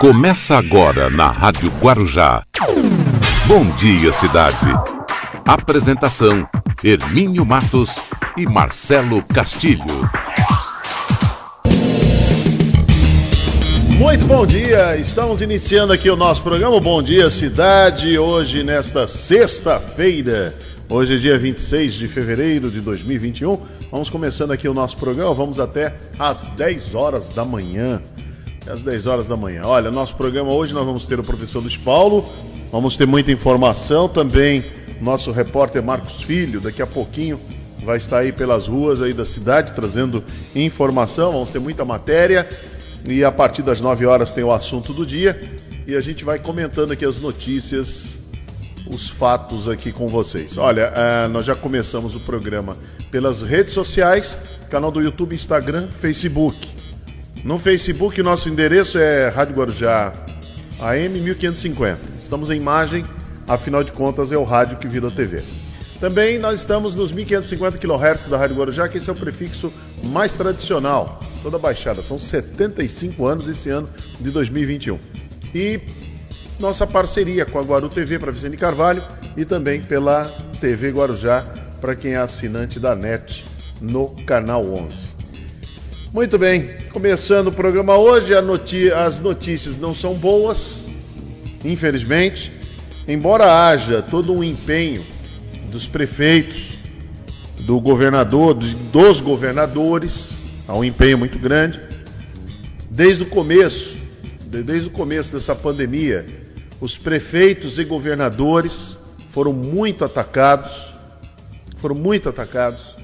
Começa agora na Rádio Guarujá. Bom dia, cidade. Apresentação: Hermínio Matos e Marcelo Castilho. Muito bom dia, estamos iniciando aqui o nosso programa Bom Dia Cidade, hoje nesta sexta-feira, hoje é dia 26 de fevereiro de 2021. Vamos começando aqui o nosso programa, vamos até às 10 horas da manhã. Às 10 horas da manhã. Olha, nosso programa hoje nós vamos ter o professor Luiz Paulo, vamos ter muita informação também. Nosso repórter Marcos Filho, daqui a pouquinho vai estar aí pelas ruas aí da cidade trazendo informação, vamos ter muita matéria. E a partir das 9 horas tem o assunto do dia e a gente vai comentando aqui as notícias, os fatos aqui com vocês. Olha, uh, nós já começamos o programa pelas redes sociais, canal do YouTube, Instagram, Facebook. No Facebook, nosso endereço é Rádio Guarujá AM 1550. Estamos em imagem, afinal de contas é o rádio que virou TV. Também nós estamos nos 1550 kHz da Rádio Guarujá, que esse é o prefixo mais tradicional, toda Baixada. São 75 anos esse ano de 2021. E nossa parceria com a Guaru TV para Vicente Carvalho e também pela TV Guarujá para quem é assinante da NET no canal 11. Muito bem, começando o programa hoje, as notícias não são boas, infelizmente, embora haja todo um empenho dos prefeitos, do governador, dos governadores, há um empenho muito grande. Desde o começo, desde o começo dessa pandemia, os prefeitos e governadores foram muito atacados, foram muito atacados,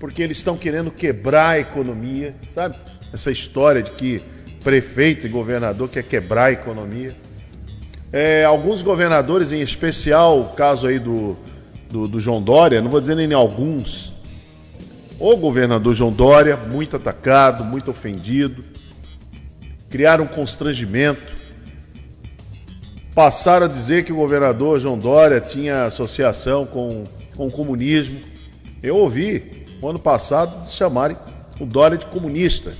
porque eles estão querendo quebrar a economia, sabe? Essa história de que prefeito e governador quer quebrar a economia. É, alguns governadores, em especial o caso aí do, do, do João Dória, não vou dizer nem alguns, o governador João Dória, muito atacado, muito ofendido, criaram um constrangimento, passaram a dizer que o governador João Dória tinha associação com, com o comunismo. Eu ouvi, no ano passado, chamarem o Dória de comunista.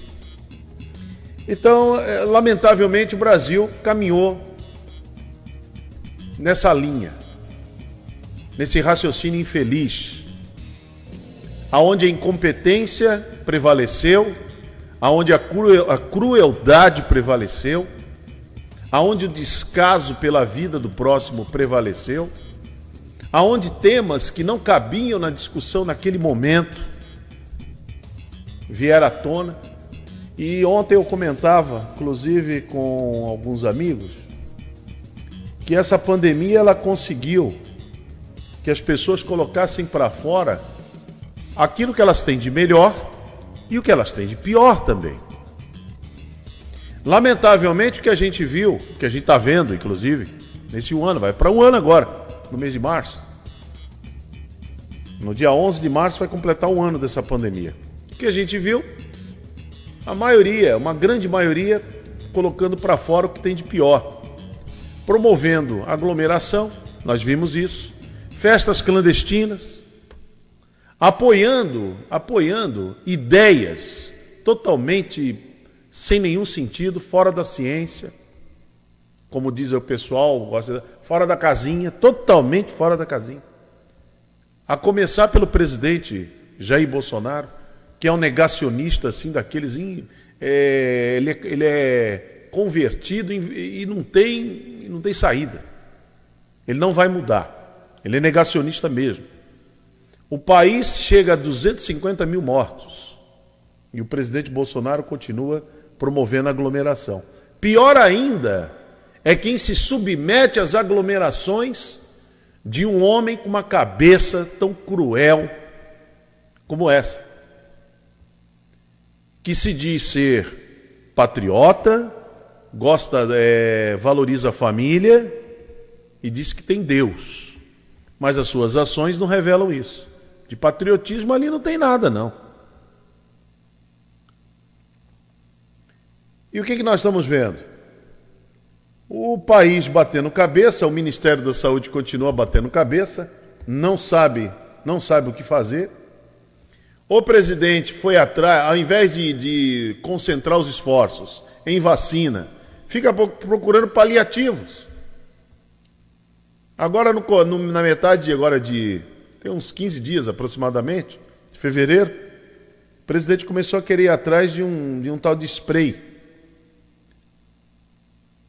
Então, é, lamentavelmente, o Brasil caminhou nessa linha nesse raciocínio infeliz, aonde a incompetência prevaleceu, aonde a, cruel, a crueldade prevaleceu, aonde o descaso pela vida do próximo prevaleceu, aonde temas que não cabiam na discussão naquele momento vieram à tona. E ontem eu comentava, inclusive com alguns amigos, que essa pandemia ela conseguiu que as pessoas colocassem para fora aquilo que elas têm de melhor e o que elas têm de pior também. Lamentavelmente, o que a gente viu, o que a gente está vendo, inclusive, nesse um ano, vai para um ano agora, no mês de março. No dia 11 de março vai completar um ano dessa pandemia. Que a gente viu? A maioria, uma grande maioria, colocando para fora o que tem de pior. Promovendo aglomeração, nós vimos isso festas clandestinas, apoiando, apoiando ideias totalmente sem nenhum sentido, fora da ciência, como diz o pessoal, fora da casinha, totalmente fora da casinha. A começar pelo presidente Jair Bolsonaro, que é um negacionista assim daqueles, é, ele, é, ele, é, convertido e não tem, não tem saída. Ele não vai mudar. Ele é negacionista mesmo. O país chega a 250 mil mortos e o presidente Bolsonaro continua promovendo aglomeração. Pior ainda é quem se submete às aglomerações de um homem com uma cabeça tão cruel como essa, que se diz ser patriota, gosta, é, valoriza a família e diz que tem Deus. Mas as suas ações não revelam isso. De patriotismo ali não tem nada, não. E o que, que nós estamos vendo? O país batendo cabeça, o Ministério da Saúde continua batendo cabeça, não sabe, não sabe o que fazer. O presidente foi atrás, ao invés de, de concentrar os esforços em vacina, fica procurando paliativos. Agora, no, no, na metade agora de. tem uns 15 dias aproximadamente, de fevereiro, o presidente começou a querer ir atrás de um, de um tal de spray.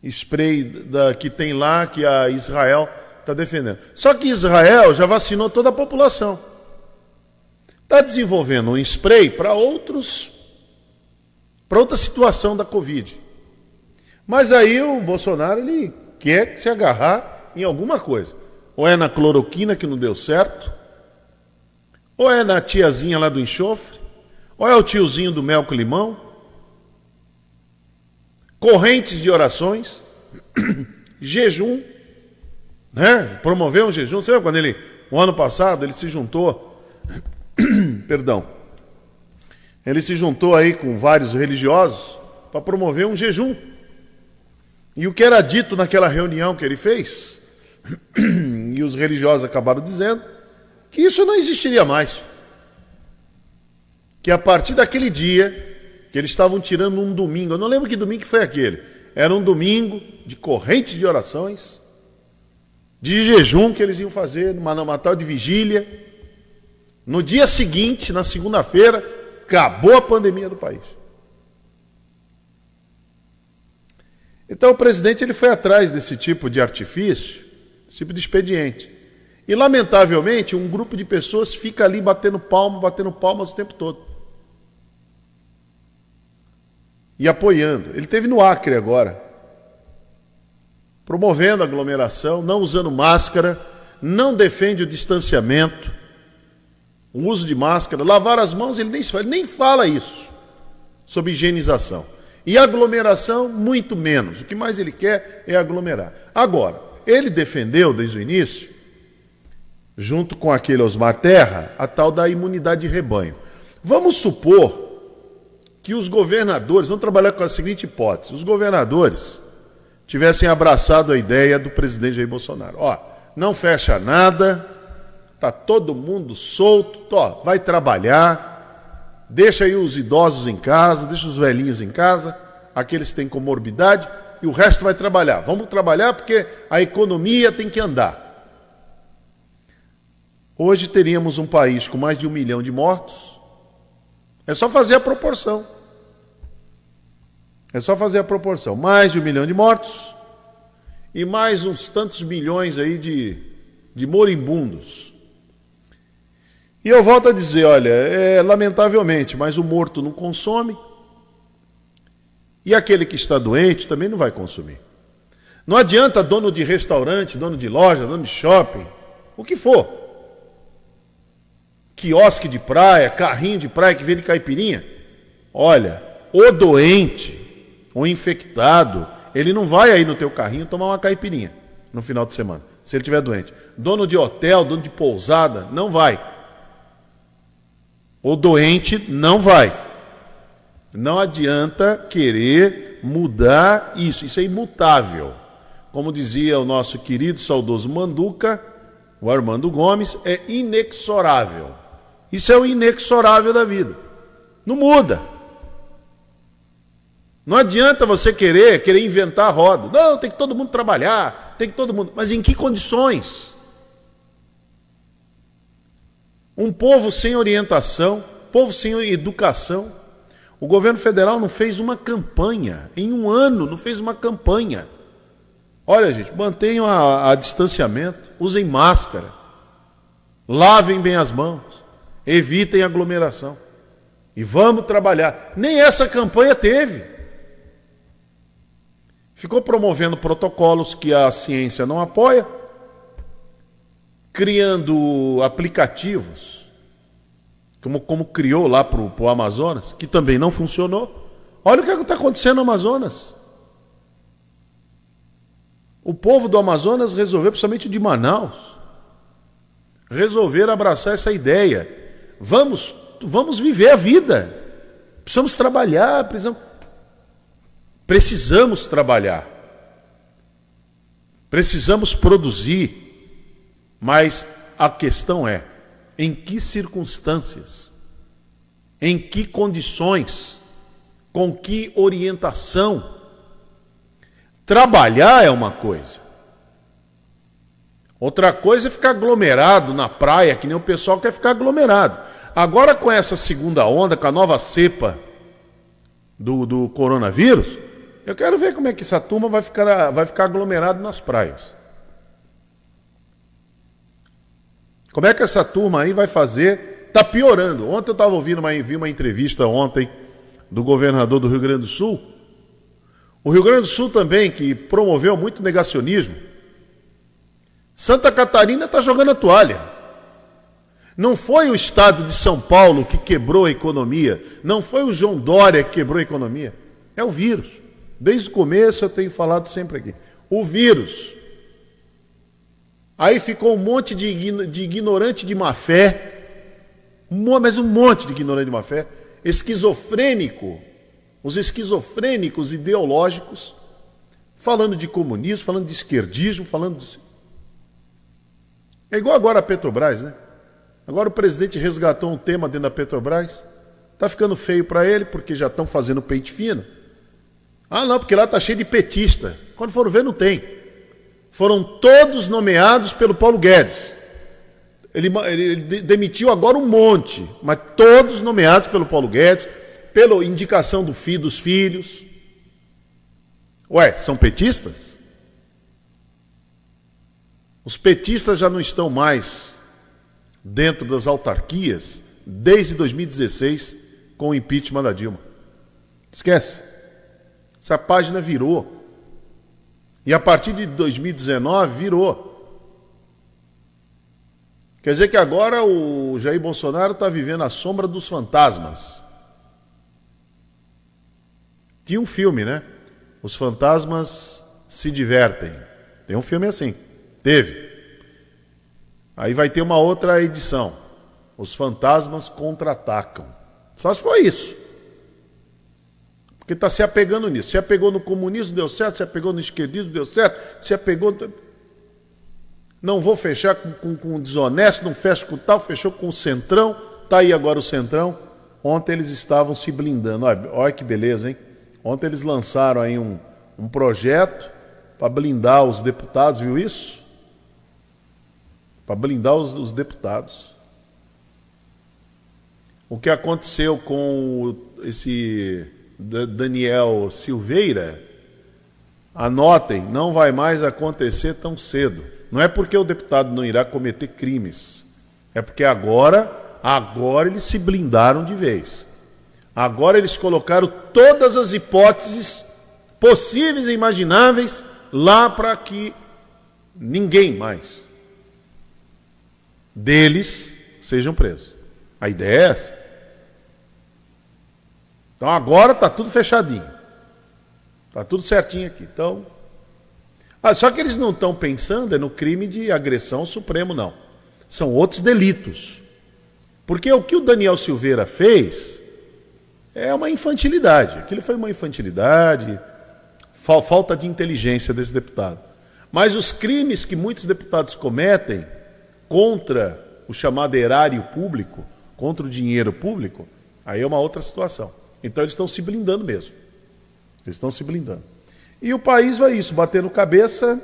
Spray da, que tem lá, que a Israel está defendendo. Só que Israel já vacinou toda a população. Está desenvolvendo um spray para outros, para outra situação da Covid. Mas aí o Bolsonaro ele quer se agarrar em alguma coisa. Ou é na cloroquina que não deu certo, ou é na tiazinha lá do enxofre, ou é o tiozinho do mel com limão. Correntes de orações, jejum, né? Promover um jejum. Você lembra quando ele, o ano passado, ele se juntou, perdão, ele se juntou aí com vários religiosos para promover um jejum. E o que era dito naquela reunião que ele fez? e os religiosos acabaram dizendo que isso não existiria mais. Que a partir daquele dia que eles estavam tirando um domingo, eu não lembro que domingo foi aquele, era um domingo de correntes de orações, de jejum que eles iam fazer, numa, numa tal de vigília. No dia seguinte, na segunda-feira, acabou a pandemia do país. Então o presidente ele foi atrás desse tipo de artifício tipo de expediente. E, lamentavelmente, um grupo de pessoas fica ali batendo palma, batendo palmas o tempo todo. E apoiando. Ele teve no Acre agora, promovendo aglomeração, não usando máscara, não defende o distanciamento, o uso de máscara, lavar as mãos, ele nem, ele nem fala isso sobre higienização. E aglomeração, muito menos. O que mais ele quer é aglomerar. Agora, ele defendeu desde o início, junto com aquele Osmar Terra, a tal da imunidade de rebanho. Vamos supor que os governadores, vamos trabalhar com a seguinte hipótese: os governadores tivessem abraçado a ideia do presidente Jair Bolsonaro. Ó, não fecha nada, tá todo mundo solto, ó, vai trabalhar, deixa aí os idosos em casa, deixa os velhinhos em casa, aqueles que têm comorbidade, e o resto vai trabalhar. Vamos trabalhar porque a economia tem que andar. Hoje teríamos um país com mais de um milhão de mortos. É só fazer a proporção. É só fazer a proporção. Mais de um milhão de mortos e mais uns tantos milhões aí de, de moribundos. E eu volto a dizer, olha, é, lamentavelmente, mas o morto não consome, e aquele que está doente também não vai consumir. Não adianta dono de restaurante, dono de loja, dono de shopping, o que for. Quiosque de praia, carrinho de praia que vende caipirinha. Olha, o doente, o infectado, ele não vai aí no teu carrinho tomar uma caipirinha no final de semana, se ele estiver doente. Dono de hotel, dono de pousada, não vai. O doente não vai. Não adianta querer mudar isso, isso é imutável. Como dizia o nosso querido saudoso Manduca, o Armando Gomes, é inexorável. Isso é o inexorável da vida. Não muda. Não adianta você querer, querer inventar roda. Não, tem que todo mundo trabalhar, tem que todo mundo. Mas em que condições? Um povo sem orientação, povo sem educação, o governo federal não fez uma campanha, em um ano não fez uma campanha. Olha, gente, mantenham a, a distanciamento, usem máscara, lavem bem as mãos, evitem aglomeração. E vamos trabalhar. Nem essa campanha teve. Ficou promovendo protocolos que a ciência não apoia, criando aplicativos como, como criou lá para o Amazonas, que também não funcionou. Olha o que está acontecendo no Amazonas. O povo do Amazonas resolveu, principalmente de Manaus, resolver abraçar essa ideia. Vamos, vamos viver a vida. Precisamos trabalhar, precisamos, precisamos trabalhar. Precisamos produzir. Mas a questão é: em que circunstâncias, em que condições, com que orientação. Trabalhar é uma coisa. Outra coisa é ficar aglomerado na praia, que nem o pessoal quer ficar aglomerado. Agora, com essa segunda onda, com a nova cepa do, do coronavírus, eu quero ver como é que essa turma vai ficar, vai ficar aglomerado nas praias. Como é que essa turma aí vai fazer? Está piorando. Ontem eu estava ouvindo uma, vi uma entrevista ontem do governador do Rio Grande do Sul. O Rio Grande do Sul também, que promoveu muito negacionismo Santa Catarina está jogando a toalha. Não foi o estado de São Paulo que quebrou a economia. Não foi o João Dória que quebrou a economia. É o vírus. Desde o começo eu tenho falado sempre aqui. O vírus. Aí ficou um monte de, de ignorante de má fé. Mas um monte de ignorante de má fé. Esquizofrênico. Os esquizofrênicos ideológicos. Falando de comunismo, falando de esquerdismo, falando de é igual agora a Petrobras, né? Agora o presidente resgatou um tema dentro da Petrobras. Tá ficando feio para ele porque já estão fazendo pente fino. Ah, não, porque lá tá cheio de petista. Quando foram ver, não tem. Foram todos nomeados pelo Paulo Guedes. Ele, ele demitiu agora um monte, mas todos nomeados pelo Paulo Guedes, pela indicação do filho, dos filhos. Ué, são petistas? Os petistas já não estão mais dentro das autarquias desde 2016 com o impeachment da Dilma. Esquece. Essa página virou. E a partir de 2019 virou. Quer dizer que agora o Jair Bolsonaro está vivendo a sombra dos fantasmas. Tinha um filme, né? Os fantasmas se divertem. Tem um filme assim. Teve. Aí vai ter uma outra edição. Os fantasmas contra-atacam. Só se foi isso. Está se apegando nisso. Se apegou no comunismo, deu certo. Se apegou no esquerdismo, deu certo. Se apegou. Não vou fechar com, com, com desonesto, não fecho com tal, fechou com o centrão. Está aí agora o centrão. Ontem eles estavam se blindando. Olha, olha que beleza, hein? Ontem eles lançaram aí um, um projeto para blindar os deputados, viu isso? para blindar os, os, deputados. O que aconteceu com esse Daniel Silveira, anotem, não vai mais acontecer tão cedo. Não é porque o deputado não irá cometer crimes, é porque agora, agora eles se blindaram de vez. Agora eles colocaram todas as hipóteses possíveis e imagináveis lá para que ninguém mais deles sejam presos. A ideia é essa. Então agora está tudo fechadinho. Está tudo certinho aqui. Então. Ah, só que eles não estão pensando é no crime de agressão Supremo, não. São outros delitos. Porque o que o Daniel Silveira fez é uma infantilidade. Aquilo foi uma infantilidade, falta de inteligência desse deputado. Mas os crimes que muitos deputados cometem contra o chamado erário público, contra o dinheiro público, aí é uma outra situação. Então eles estão se blindando mesmo. Eles estão se blindando. E o país vai isso, batendo cabeça,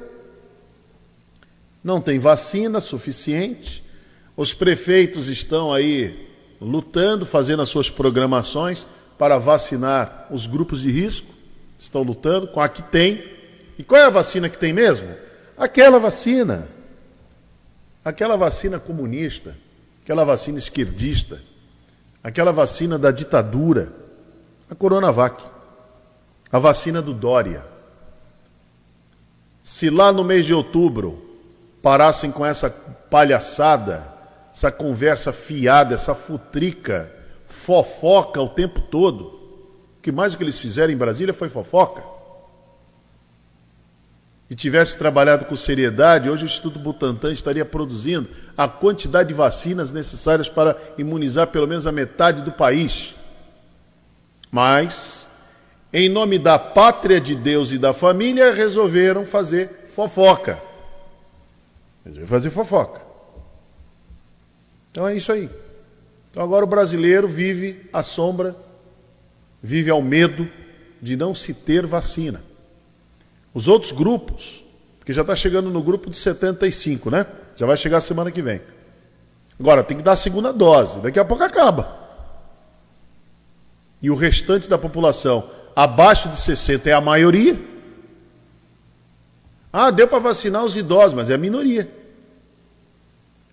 não tem vacina suficiente, os prefeitos estão aí lutando, fazendo as suas programações para vacinar os grupos de risco, estão lutando com a que tem. E qual é a vacina que tem mesmo? Aquela vacina Aquela vacina comunista, aquela vacina esquerdista, aquela vacina da ditadura, a Coronavac, a vacina do Dória. Se lá no mês de outubro parassem com essa palhaçada, essa conversa fiada, essa futrica, fofoca o tempo todo, o que mais o que eles fizeram em Brasília foi fofoca e tivesse trabalhado com seriedade, hoje o Instituto Butantan estaria produzindo a quantidade de vacinas necessárias para imunizar pelo menos a metade do país. Mas, em nome da pátria de Deus e da família, resolveram fazer fofoca. Resolveram fazer fofoca. Então é isso aí. Então agora o brasileiro vive à sombra, vive ao medo de não se ter vacina. Os outros grupos, que já está chegando no grupo de 75, né? Já vai chegar semana que vem. Agora, tem que dar a segunda dose, daqui a pouco acaba. E o restante da população abaixo de 60 é a maioria. Ah, deu para vacinar os idosos, mas é a minoria.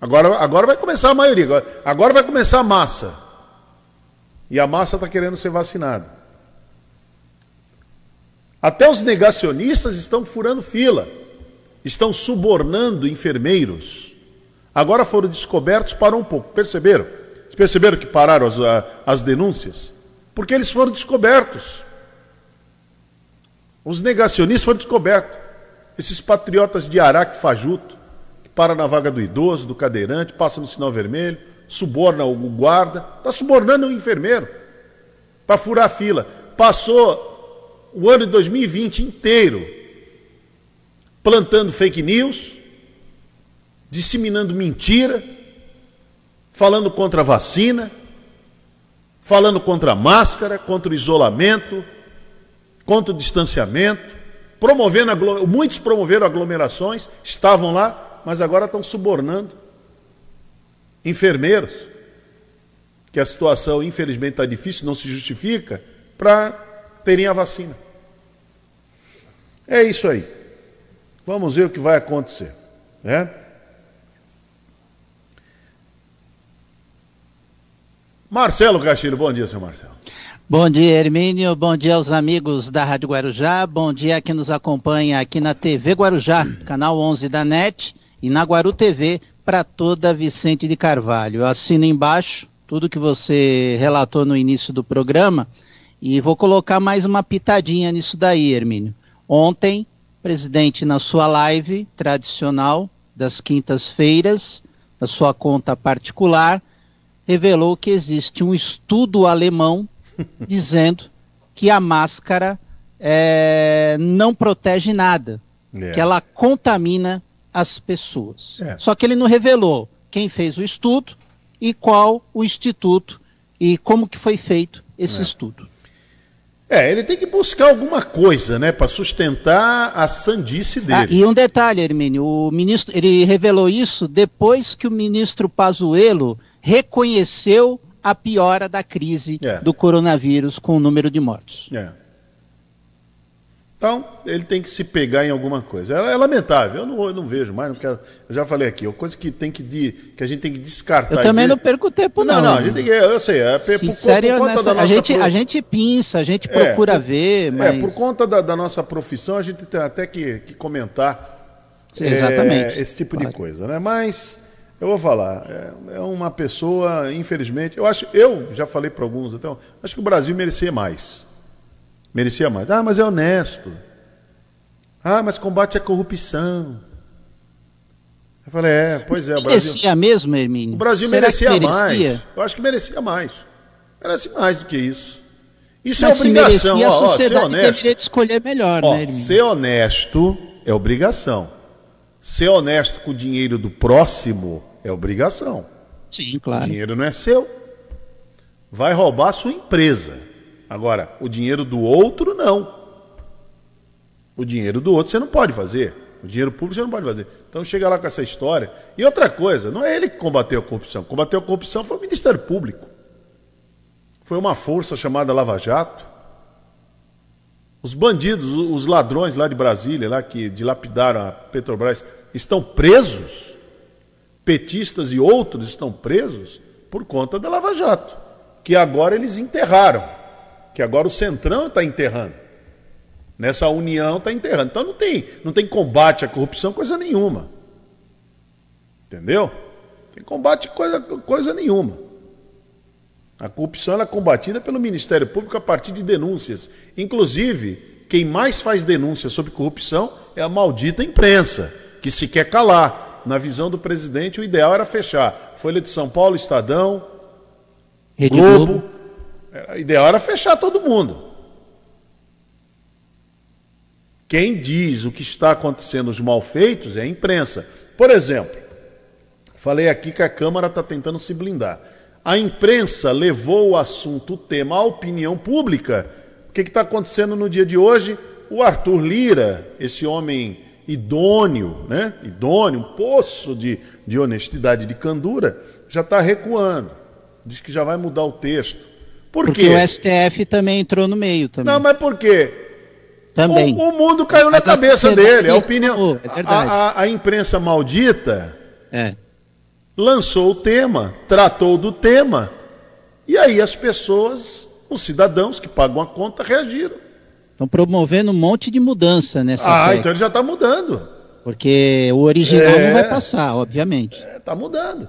Agora, agora vai começar a maioria, agora, agora vai começar a massa. E a massa está querendo ser vacinada. Até os negacionistas estão furando fila, estão subornando enfermeiros. Agora foram descobertos, parou um pouco. Perceberam? Perceberam que pararam as, as denúncias? Porque eles foram descobertos. Os negacionistas foram descobertos. Esses patriotas de Araque Fajuto, que param na vaga do idoso, do cadeirante, passa no sinal vermelho, suborna o guarda, está subornando o enfermeiro para furar a fila. Passou o ano de 2020 inteiro plantando fake news, disseminando mentira, falando contra a vacina, falando contra a máscara, contra o isolamento, contra o distanciamento, promovendo muitos promoveram aglomerações, estavam lá, mas agora estão subornando enfermeiros, que a situação infelizmente está difícil, não se justifica, para terem a vacina. É isso aí. Vamos ver o que vai acontecer. Né? Marcelo Castilho, bom dia, senhor Marcelo. Bom dia, Hermínio. Bom dia aos amigos da Rádio Guarujá. Bom dia a quem nos acompanha aqui na TV Guarujá, canal 11 da NET, e na Guaru TV, para toda Vicente de Carvalho. Eu assino embaixo tudo que você relatou no início do programa e vou colocar mais uma pitadinha nisso daí, Hermínio. Ontem, presidente, na sua live tradicional das quintas-feiras, na sua conta particular, revelou que existe um estudo alemão dizendo que a máscara é, não protege nada, é. que ela contamina as pessoas. É. Só que ele não revelou quem fez o estudo e qual o instituto e como que foi feito esse é. estudo. É, ele tem que buscar alguma coisa, né, para sustentar a sandice ah, dele. Ah, e um detalhe, Hermínio, o ministro, ele revelou isso depois que o ministro Pazuello reconheceu a piora da crise é. do coronavírus com o número de mortos. É. Então, ele tem que se pegar em alguma coisa. É, é lamentável, eu não, eu não, vejo mais, não quero. Eu já falei aqui, é uma coisa que, tem que, de, que a gente tem que descartar. Eu também não perco tempo, não. Não, não, a gente tem que, eu sei, é por, por conta da nossa. A gente, a gente pinça, a gente é, procura ver, mas. É, por conta da, da, nossa profissão, a gente tem até que, que comentar exatamente. É, esse tipo claro. de coisa, né? Mas. Eu vou falar, é, é uma pessoa, infelizmente, eu acho, eu já falei para alguns, então, acho que o Brasil merecia mais. Merecia mais. Ah, mas é honesto. Ah, mas combate a corrupção. Eu falei, é, pois é. O Brasil... Merecia mesmo, Hermínio? O Brasil merecia, merecia, mais. Eu acho que merecia mais. Merece mais do que isso. Isso é mas é obrigação. Merecia, ó, a sociedade ó, ser honesto. deveria escolher melhor, ó, né, Hermínio? Ser honesto é obrigação. Ser honesto com o dinheiro do próximo é obrigação. Sim, claro. O dinheiro não é seu. Vai roubar a sua empresa. Agora, o dinheiro do outro, não. O dinheiro do outro você não pode fazer. O dinheiro público você não pode fazer. Então chega lá com essa história. E outra coisa, não é ele que combateu a corrupção. Combateu a corrupção foi o Ministério Público. Foi uma força chamada Lava Jato. Os bandidos, os ladrões lá de Brasília, lá que dilapidaram a Petrobras, estão presos. Petistas e outros estão presos por conta da Lava Jato, que agora eles enterraram que agora o Centrão está enterrando. Nessa união está enterrando. Então não tem, não tem combate à corrupção, coisa nenhuma. Entendeu? Tem combate coisa, coisa nenhuma. A corrupção é combatida pelo Ministério Público a partir de denúncias. Inclusive, quem mais faz denúncias sobre corrupção é a maldita imprensa, que se quer calar. Na visão do presidente, o ideal era fechar. Folha de São Paulo, Estadão, Rede Globo, Globo o ideal era fechar todo mundo. Quem diz o que está acontecendo, os malfeitos, é a imprensa. Por exemplo, falei aqui que a Câmara está tentando se blindar. A imprensa levou o assunto, o tema, à opinião pública. O que está acontecendo no dia de hoje? o Arthur Lira, esse homem idôneo, né? Idôneo, um poço de, de honestidade, de candura, já está recuando. Diz que já vai mudar o texto. Por Porque quê? o STF também entrou no meio também. Não, mas por quê? também. O, o mundo caiu Mas na cabeça dele. A opinião. é a, a- a imprensa maldita É. lançou o tema, tratou do tema, e aí as pessoas, os cidadãos que pagam a conta, reagiram. Estão promovendo um monte de mudança nessa Ah, PEC, então ele já está mudando. porque o original É. não vai passar, obviamente. Está mudando.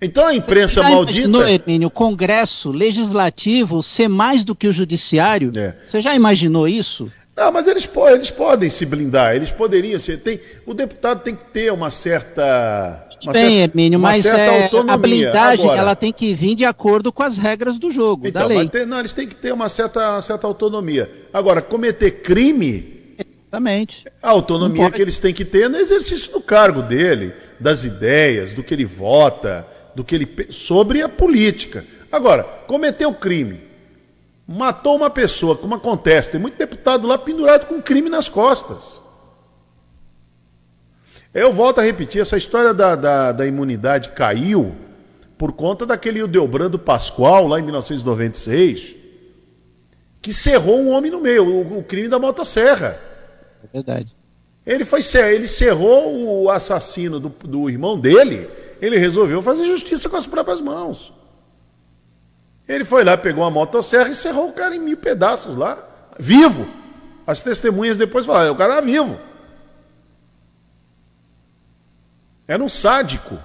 Então a imprensa Já maldita. imaginou, Hermínio, o Congresso Legislativo ser mais do que o Judiciário? É. Você já imaginou isso? Não, mas eles, eles podem se blindar, eles poderiam ser. Tem, o deputado tem que ter uma certa. Certa, Hermínio, mas é, a blindagem Agora, ela tem que vir de acordo com as regras do jogo, então, da lei. ter- não, eles têm que ter uma certa, uma certa autonomia. Agora, cometer crime, Exatamente. a autonomia que eles têm que ter é no exercício do cargo dele, das ideias, do que ele vota, do que ele sobre a política. Agora, cometeu crime, matou uma pessoa, como acontece, tem muito deputado lá pendurado com crime nas costas. Eu volto a repetir, essa história da, da, da imunidade caiu por conta daquele Ildebrando Pascoal, lá em 1996, que cerrou um homem no meio, o, o crime da motosserra. É verdade. Ele foi ele cerrou o assassino do, do irmão dele, ele resolveu fazer justiça com as próprias mãos. Ele foi lá, pegou uma motosserra e cerrou o cara em mil pedaços lá, vivo. As testemunhas depois falaram, o cara era vivo. Era um sádico.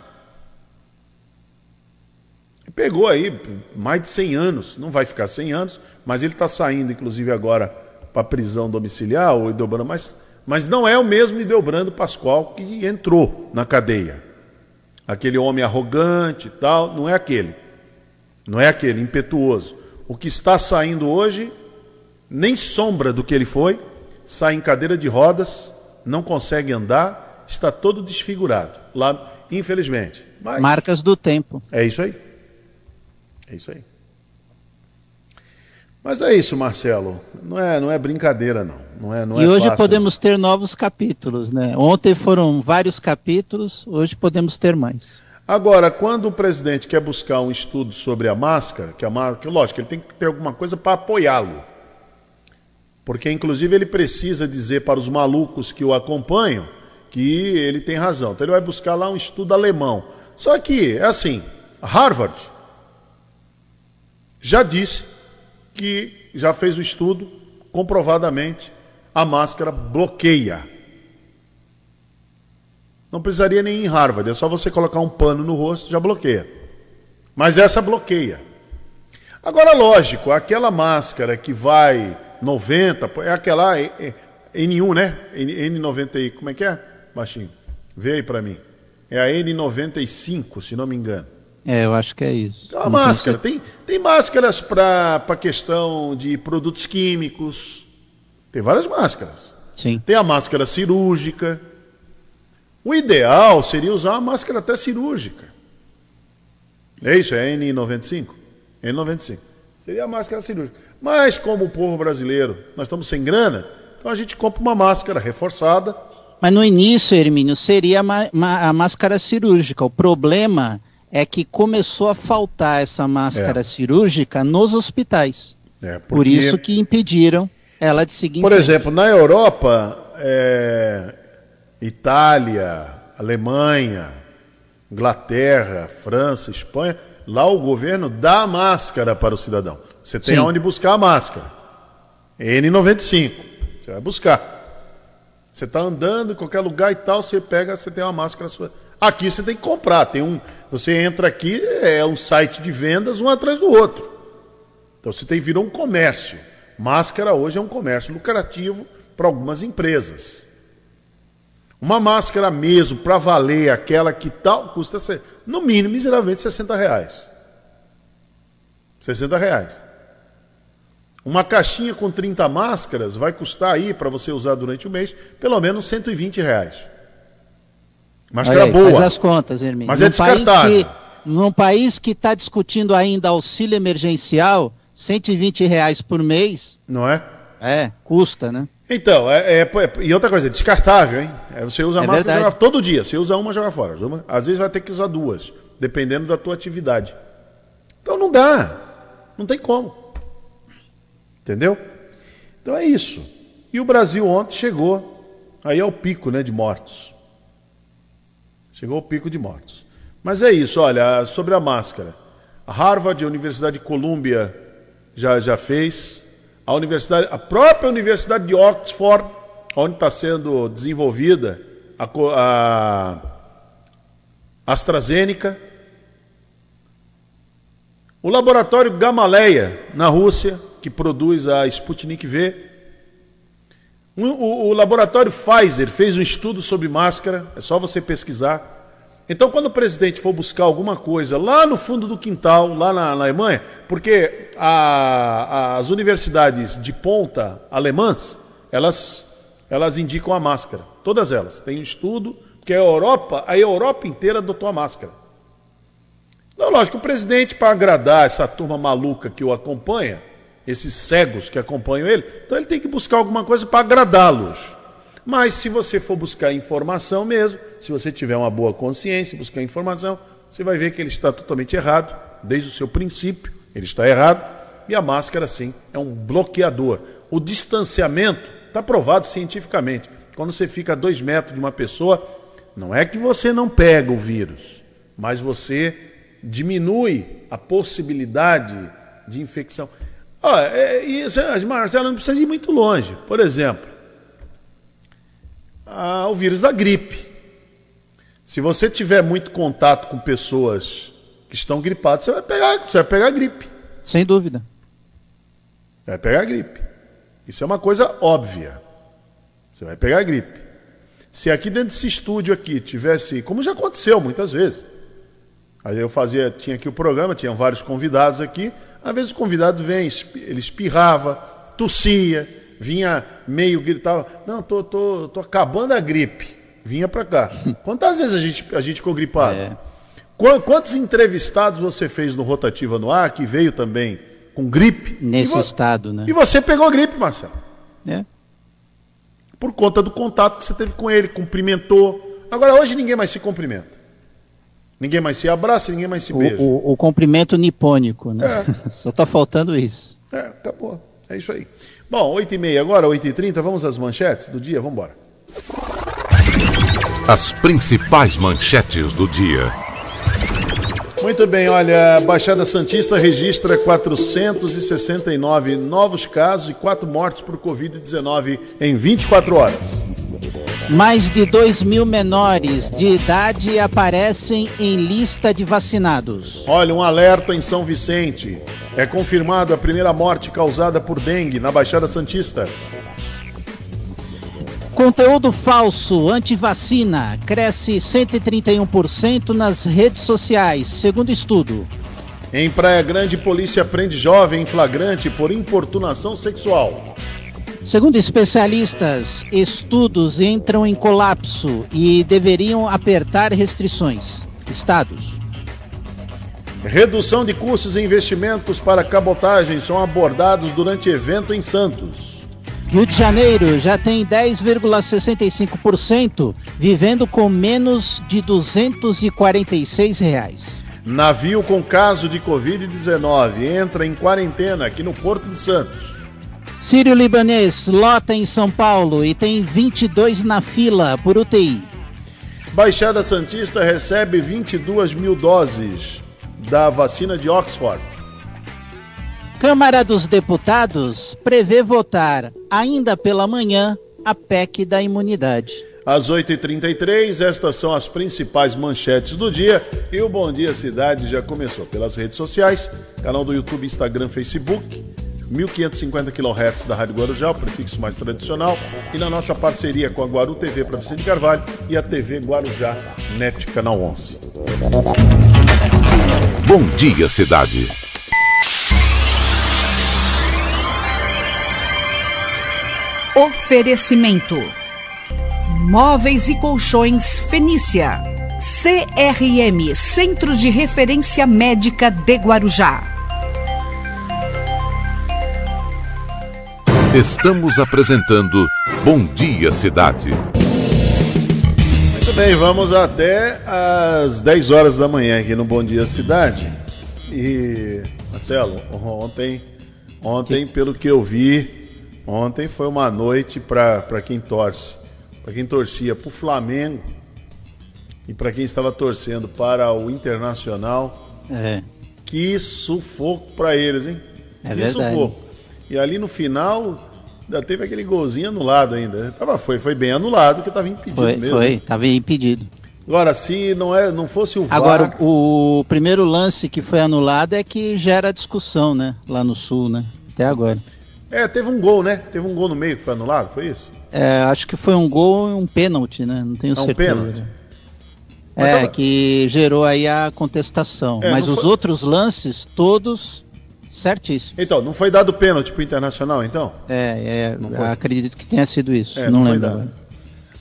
Pegou aí mais de 100 anos, não vai ficar 100 anos, mas ele está saindo, inclusive, agora para prisão domiciliar, o Ideobrando, mas, mas não é o mesmo Ideobrando Pascoal que entrou na cadeia. Aquele homem arrogante e tal, não é aquele. Não é aquele, impetuoso. O que está saindo hoje, nem sombra do que ele foi, sai em cadeira de rodas, não consegue andar, está todo desfigurado. Lá, infelizmente. Mas Marcas do tempo. é isso aí. É isso aí. Mas é isso, Marcelo. Não é, não é brincadeira, não. Não é, não e é hoje fácil, podemos ter novos capítulos, né? Ontem foram vários capítulos, hoje podemos ter mais. Agora, quando o presidente quer buscar um estudo sobre a máscara, que a máscara, lógico, ele tem que ter alguma coisa para apoiá-lo. Porque, inclusive, ele precisa dizer para os malucos que o acompanham que ele tem razão. Então, ele vai buscar lá um estudo alemão. Só que, é assim, Harvard já disse que já fez o estudo, comprovadamente, a máscara bloqueia. Não precisaria nem em Harvard, é só você colocar um pano no rosto, já bloqueia. Mas essa bloqueia. Agora, lógico, aquela máscara que vai 90, é aquela é- é N1, né? N, N90, e- como é que é, baixinho? Vê aí pra mim. É a N95, se não me engano. É, eu acho que é isso. É uma Não máscara. Tem, tem máscaras para questão de produtos químicos. Tem várias máscaras. Sim. Tem a máscara cirúrgica. O ideal seria usar uma máscara até cirúrgica. É isso? É N95? N95. Seria a máscara cirúrgica. Mas, como o povo brasileiro, nós estamos sem grana, então a gente compra uma máscara reforçada. Mas no início, Hermínio, seria a, a máscara cirúrgica. O problema é que começou a faltar essa máscara É. cirúrgica nos hospitais. É, Por porque- isso que impediram ela de seguir. em Por exemplo, na Europa, é, Itália, Alemanha, Inglaterra, França, Espanha, lá o governo dá máscara para o cidadão. Você tem Sim. aonde buscar a máscara. N95. Você vai buscar. Você está andando em qualquer lugar e tal, você pega, você tem uma máscara sua. Aqui você tem que comprar. Tem um, você entra aqui, é um site de vendas, um atrás do outro. Então você tem virou um comércio. Máscara hoje é um comércio lucrativo para algumas empresas. Uma máscara mesmo, para valer, aquela que tal, custa no mínimo miseravelmente 60 reais. 60 reais. Uma caixinha com 30 máscaras vai custar aí, para você usar durante o mês, pelo menos 120 reais. Máscara aí, boa. Faz as contas, Hermínio. Mas é Num país descartável. que- Num país que está discutindo ainda auxílio emergencial, 120 reais por mês, Não é? É, custa, né? Então, é, é, é, e outra coisa, é descartável, hein? É, você usa a É máscara verdade. joga- todo dia. Você usa uma, joga fora. Uma- Às vezes vai ter que usar duas, dependendo da tua atividade. Então não dá. Não tem como. Entendeu? Então é isso. E o Brasil ontem chegou aí ao pico né, de mortos. Chegou ao pico de mortos. Mas é isso, olha, sobre a máscara. A Harvard, a Universidade de Colômbia já, já fez. A, universidade, a própria Universidade de Oxford, onde está sendo desenvolvida a, a AstraZeneca. O laboratório Gamaleya, na Rússia, que produz a Sputnik V. O, o- o laboratório Pfizer fez um estudo sobre máscara, é só você pesquisar. Então, quando o presidente for buscar alguma coisa lá no fundo do quintal, lá na, na Alemanha, porque a- as universidades de ponta alemãs, elas, elas indicam a máscara. Todas elas. Tem um estudo, porque a Europa, a Europa inteira adotou a máscara. Não, lógico, o presidente, para agradar essa turma maluca que o acompanha, esses cegos que acompanham ele, então ele tem que buscar alguma coisa para agradá-los. Mas se você for buscar informação mesmo, se você tiver uma boa consciência, buscar informação, você vai ver que ele está totalmente errado, desde o seu princípio, ele está errado, e a máscara, sim, é um bloqueador. O distanciamento está provado cientificamente. Quando você fica a dois metros de uma pessoa, não é que você não pega o vírus, mas você diminui a possibilidade de infecção. Ó, é, e, Marcelo, não precisa ir muito longe. Por exemplo, ah, o vírus da gripe. Se você tiver muito contato com pessoas que estão gripadas, você vai pegar, você vai pegar gripe. Sem dúvida. Vai pegar gripe. Isso é uma coisa óbvia. Você vai pegar gripe. Se aqui dentro desse estúdio aqui tivesse, como já aconteceu muitas vezes. Aí eu fazia, tinha aqui o programa, tinham vários convidados aqui. Às vezes o convidado vem, ele espirrava, tossia, vinha meio gritava, não, tô, tô, tô acabando a gripe. Vinha pra cá. Quantas vezes a gente, a gente ficou gripado? É. Qua- Quantos entrevistados você fez no Rotativa no Ar, que veio também com gripe? Nesse estado, né? E você pegou gripe, Marcelo. É. Por conta do contato que você teve com ele, cumprimentou. Agora, hoje ninguém mais se cumprimenta. Ninguém mais se abraça, ninguém mais se O, beija. o- o cumprimento nipônico, né? Só tá faltando isso. É, acabou. É isso aí. Bom, 8h30 agora, 8h30, vamos às manchetes do dia, vamos embora. As principais manchetes do dia. Muito bem, olha, a Baixada Santista registra 469 novos casos e 4 mortes por Covid-19 em 24 horas. Mais de 2 mil menores de idade aparecem em lista de vacinados. Olha, um alerta em São Vicente. É confirmada a primeira morte causada por dengue na Baixada Santista. Conteúdo falso anti-vacina cresce 131% nas redes sociais, segundo estudo. Em Praia Grande, polícia prende jovem em flagrante por importunação sexual. Segundo especialistas, estudos entram em colapso e deveriam apertar restrições. Estados. Redução de custos e investimentos para cabotagem são abordados durante evento em Santos. Rio de Janeiro já tem 10,65% vivendo com menos de 246 reais. Navio com caso de Covid-19 entra em quarentena aqui no Porto de Santos. Sírio Libanês lota em São Paulo e tem 22 na fila por UTI. Baixada Santista recebe 22 mil doses da vacina de Oxford. Câmara dos Deputados prevê votar ainda pela manhã a PEC da imunidade. Às 8h33, estas são as principais manchetes do dia. E o Bom Dia Cidade já começou pelas redes sociais, canal do YouTube, Instagram, Facebook, 1550 kHz da Rádio Guarujá, o prefixo mais tradicional, e na nossa parceria com a Guaru TV para Vicente Carvalho e a TV Guarujá NET Canal 11. Bom dia, cidade. Oferecimento: Móveis e Colchões Fenícia. CRM Centro de Referência Médica de Guarujá. Estamos apresentando Bom Dia Cidade. Muito bem, vamos até às 10 horas da manhã aqui no Bom Dia Cidade. E, Marcelo, ontem, ontem pelo que eu vi, ontem foi uma noite para quem torce, para quem torcia para o Flamengo e para quem estava torcendo para o Internacional. É. Que sufoco para eles, hein? É que verdade. sufoco. E ali no final, ainda teve aquele golzinho anulado ainda. Tava, foi, foi bem anulado, que estava impedido Foi, mesmo. foi, estava impedido. Agora, se não, é, não fosse o VAR... Agora, o primeiro lance que foi anulado é que gera discussão, né? Lá no Sul, né? Até agora. É, teve um gol, né? Teve um gol no meio que foi anulado, foi isso? É, acho que foi um gol e um pênalti, né? Não tenho É um certeza. pênalti? É, tava- que gerou aí a contestação. É, Mas os foi- outros lances, todos certíssimos. Então, não foi dado pênalti pro Internacional, então? É, é acredito que tenha sido isso. É, não, não lembro dado.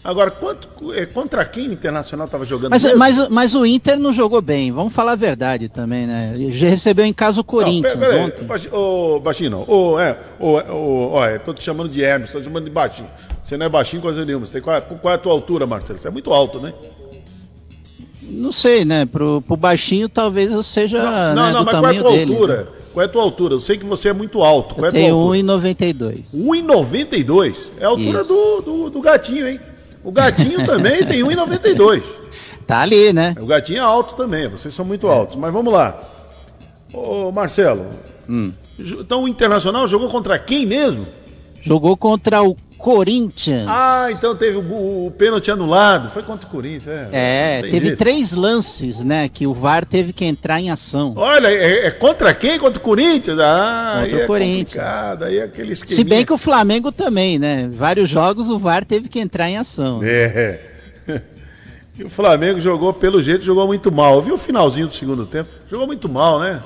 agora. Quanto, é, contra quem o Internacional estava jogando Mas, mas, mas o Inter não jogou bem, vamos falar a verdade também, né? Já recebeu em casa o Corinthians Não, pera- pera ontem. Ô, baixinho. Ô, é, ô, ô, ó, eu tô te chamando de Hermes, tô te chamando de baixinho. Você não é baixinho coisa nenhuma. Você tem, qual, é- qual é a tua altura, Marcelo? Você é muito alto, né? Não sei, né? Pro, pro baixinho talvez eu seja não, né, não, mas qual é a tua dele. altura? Qual é a tua altura? Eu sei que você é muito alto. Qual é Eu tua tenho altura? 1,92. 1,92. É a altura do, do, do gatinho, hein? O gatinho também tem 1,92. Tá ali, né? O gatinho é alto também, vocês são muito altos. Mas vamos lá. Ô, Marcelo. Hum. Então o Internacional jogou contra quem mesmo? Jogou contra o Corinthians. Ah, então teve o, o- pênalti anulado. Foi contra o Corinthians. É, é, teve jeito. três lances, né? Que o VAR teve que entrar em ação. Olha, é, é contra quem? Contra o Corinthians? Ah, Contra o é Corinthians. Aí é aquele Se bem que o Flamengo também, né? Vários jogos o VAR teve que entrar em ação. É. E o Flamengo jogou, pelo jeito, jogou muito mal. Eu vi o finalzinho do segundo tempo. Jogou muito mal, né?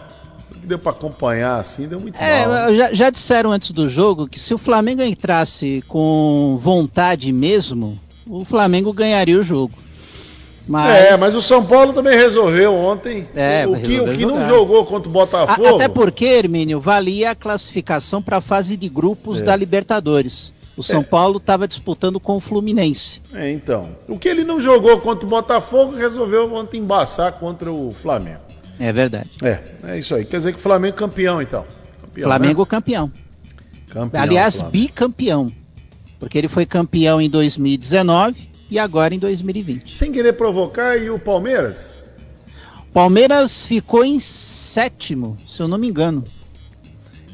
Que deu pra acompanhar assim, deu muito É, mal. né? já, já disseram antes do jogo que se o Flamengo entrasse com vontade mesmo, o Flamengo ganharia o jogo. Mas, É, mas o São Paulo também resolveu ontem. É, o, que, o que não jogou contra o a- Botafogo. até porque, Hermínio, valia a classificação para a fase de grupos É. da Libertadores. O São Paulo estava disputando com o Fluminense. É, então. O que ele não jogou contra o Botafogo, resolveu ontem embaçar contra o Flamengo. É verdade. É, é isso aí. Quer dizer que o Flamengo campeão, então. Campeão, Flamengo campeão. né? Campeão, Aliás, Flamengo. bicampeão. Porque ele foi campeão em 2019 e agora em 2020. Sem querer provocar, e o Palmeiras? Palmeiras ficou em sétimo, se eu não me engano.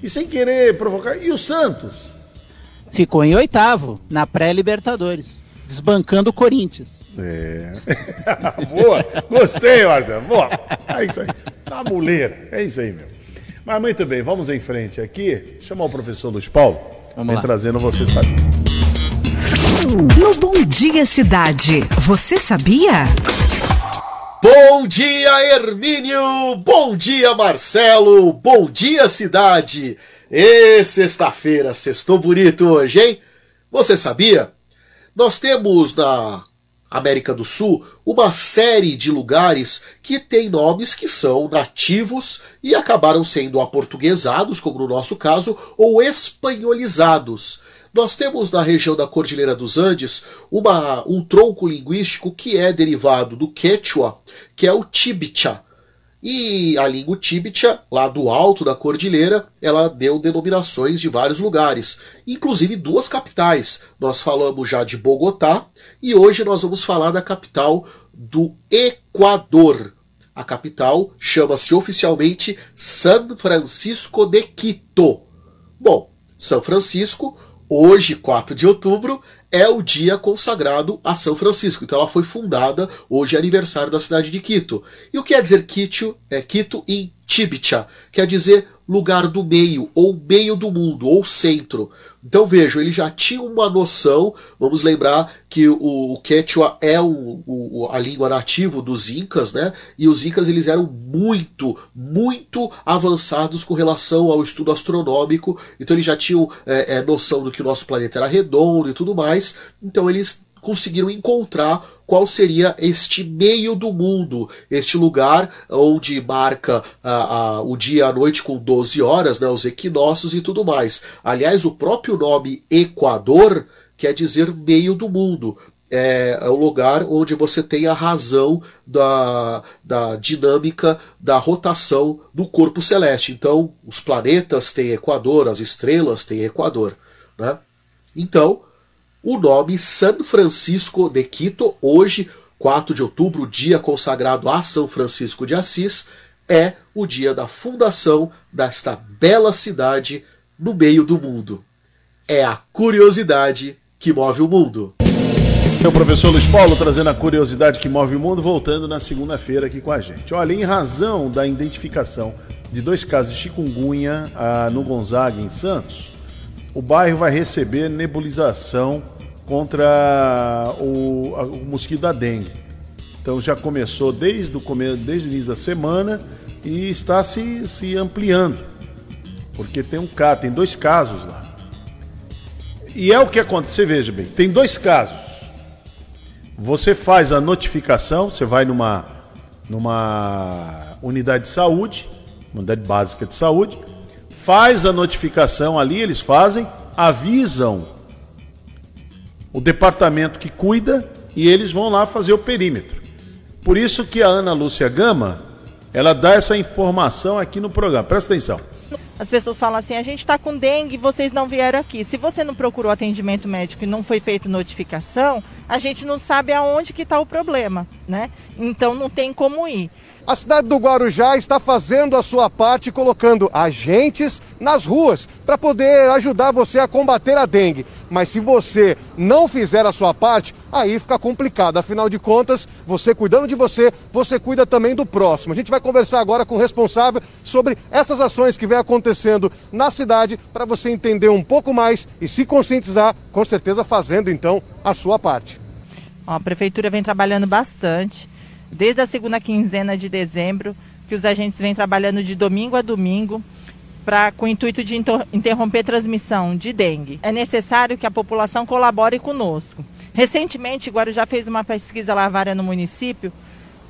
E sem querer provocar, e o Santos? Ficou em oitavo, na pré-Libertadores, desbancando o Corinthians. É. Boa, gostei, Marcelo. Boa. É isso aí. Tá muleira. É isso aí, meu. Mas muito bem, vamos em frente aqui. Chamar o professor Luiz Paulo. Vamos Vem lá. trazendo você sabe. No Bom Dia Cidade, você sabia? Bom dia, Hermínio! Bom dia, Marcelo! Bom dia, cidade! E sexta-feira, sextou bonito hoje, hein? Você sabia? Nós temos na América do Sul uma série de lugares que têm nomes que são nativos e acabaram sendo aportuguesados, como no nosso caso, ou espanholizados. Nós temos na região da Cordilheira dos Andes uma, um tronco linguístico que é derivado do quechua, que é o tibicha. E a língua tíbitia, lá do alto da cordilheira, ela deu denominações de vários lugares, inclusive duas capitais. Nós falamos já de Bogotá e hoje nós vamos falar da capital do Equador. A capital chama-se oficialmente San Francisco de Quito. Bom, São Francisco, hoje, 4 de outubro, é o dia consagrado a São Francisco. Então ela foi fundada, hoje é aniversário da cidade de Quito. E o que quer dizer Quito? É Quito em Tibicha, quer dizer lugar do meio, ou meio do mundo, ou centro. Então vejam, ele já tinha uma noção, vamos lembrar que o, o Quechua é o, o- a língua nativa dos Incas, né? E os Incas eles eram muito, muito avançados com relação ao estudo astronômico, então eles já tinham é, é, noção do que o nosso planeta era redondo e tudo mais, então eles conseguiram encontrar qual seria este meio do mundo, este lugar onde marca o dia à noite com 12 horas, né, os equinócios e tudo mais. Aliás, o próprio nome Equador quer dizer meio do mundo. É, é o lugar onde você tem a razão da, da dinâmica da rotação do corpo celeste. Então, os planetas têm Equador, as estrelas têm Equador. Né? Então, o nome San Francisco de Quito, hoje, 4 de outubro, dia consagrado a São Francisco de Assis, é o dia da fundação desta bela cidade no meio do mundo. É a curiosidade que move o mundo. O professor Luiz Paulo trazendo a curiosidade que move o mundo, voltando na segunda-feira aqui com a gente. Olha, em razão da identificação de dois casos de chikungunya ah, no Gonzaga, em Santos, o bairro vai receber nebulização contra o, o mosquito da dengue. Então já começou desde o, começo, desde o início da semana e está se, se ampliando. Porque tem um caso, tem dois casos lá. E é o que acontece, você veja bem, tem dois casos. Você faz a notificação, você vai numa, numa unidade de saúde, unidade básica de saúde, faz a notificação ali, eles fazem, avisam o departamento que cuida e eles vão lá fazer o perímetro. Por isso que a Ana Lúcia Gama, ela dá essa informação aqui no programa. Presta atenção. As pessoas falam assim: a gente está com dengue, vocês não vieram aqui. Se você não procurou atendimento médico e não foi feito notificação, a gente não sabe aonde que está o problema, né? Então não tem como ir. A cidade do Guarujá está fazendo a sua parte, colocando agentes nas ruas para poder ajudar você a combater a dengue. Mas se você não fizer a sua parte, aí fica complicado. Afinal de contas, você cuidando de você, você cuida também do próximo. A gente vai conversar agora com o responsável sobre essas ações que vem acontecendo na cidade para você entender um pouco mais e se conscientizar, com certeza fazendo então a sua parte. A prefeitura vem trabalhando bastante desde a segunda quinzena de dezembro, que os agentes vêm trabalhando de domingo a domingo pra, com o intuito de interromper transmissão de dengue. É necessário que a população colabore conosco. Recentemente, Guarujá fez uma pesquisa lavária no município,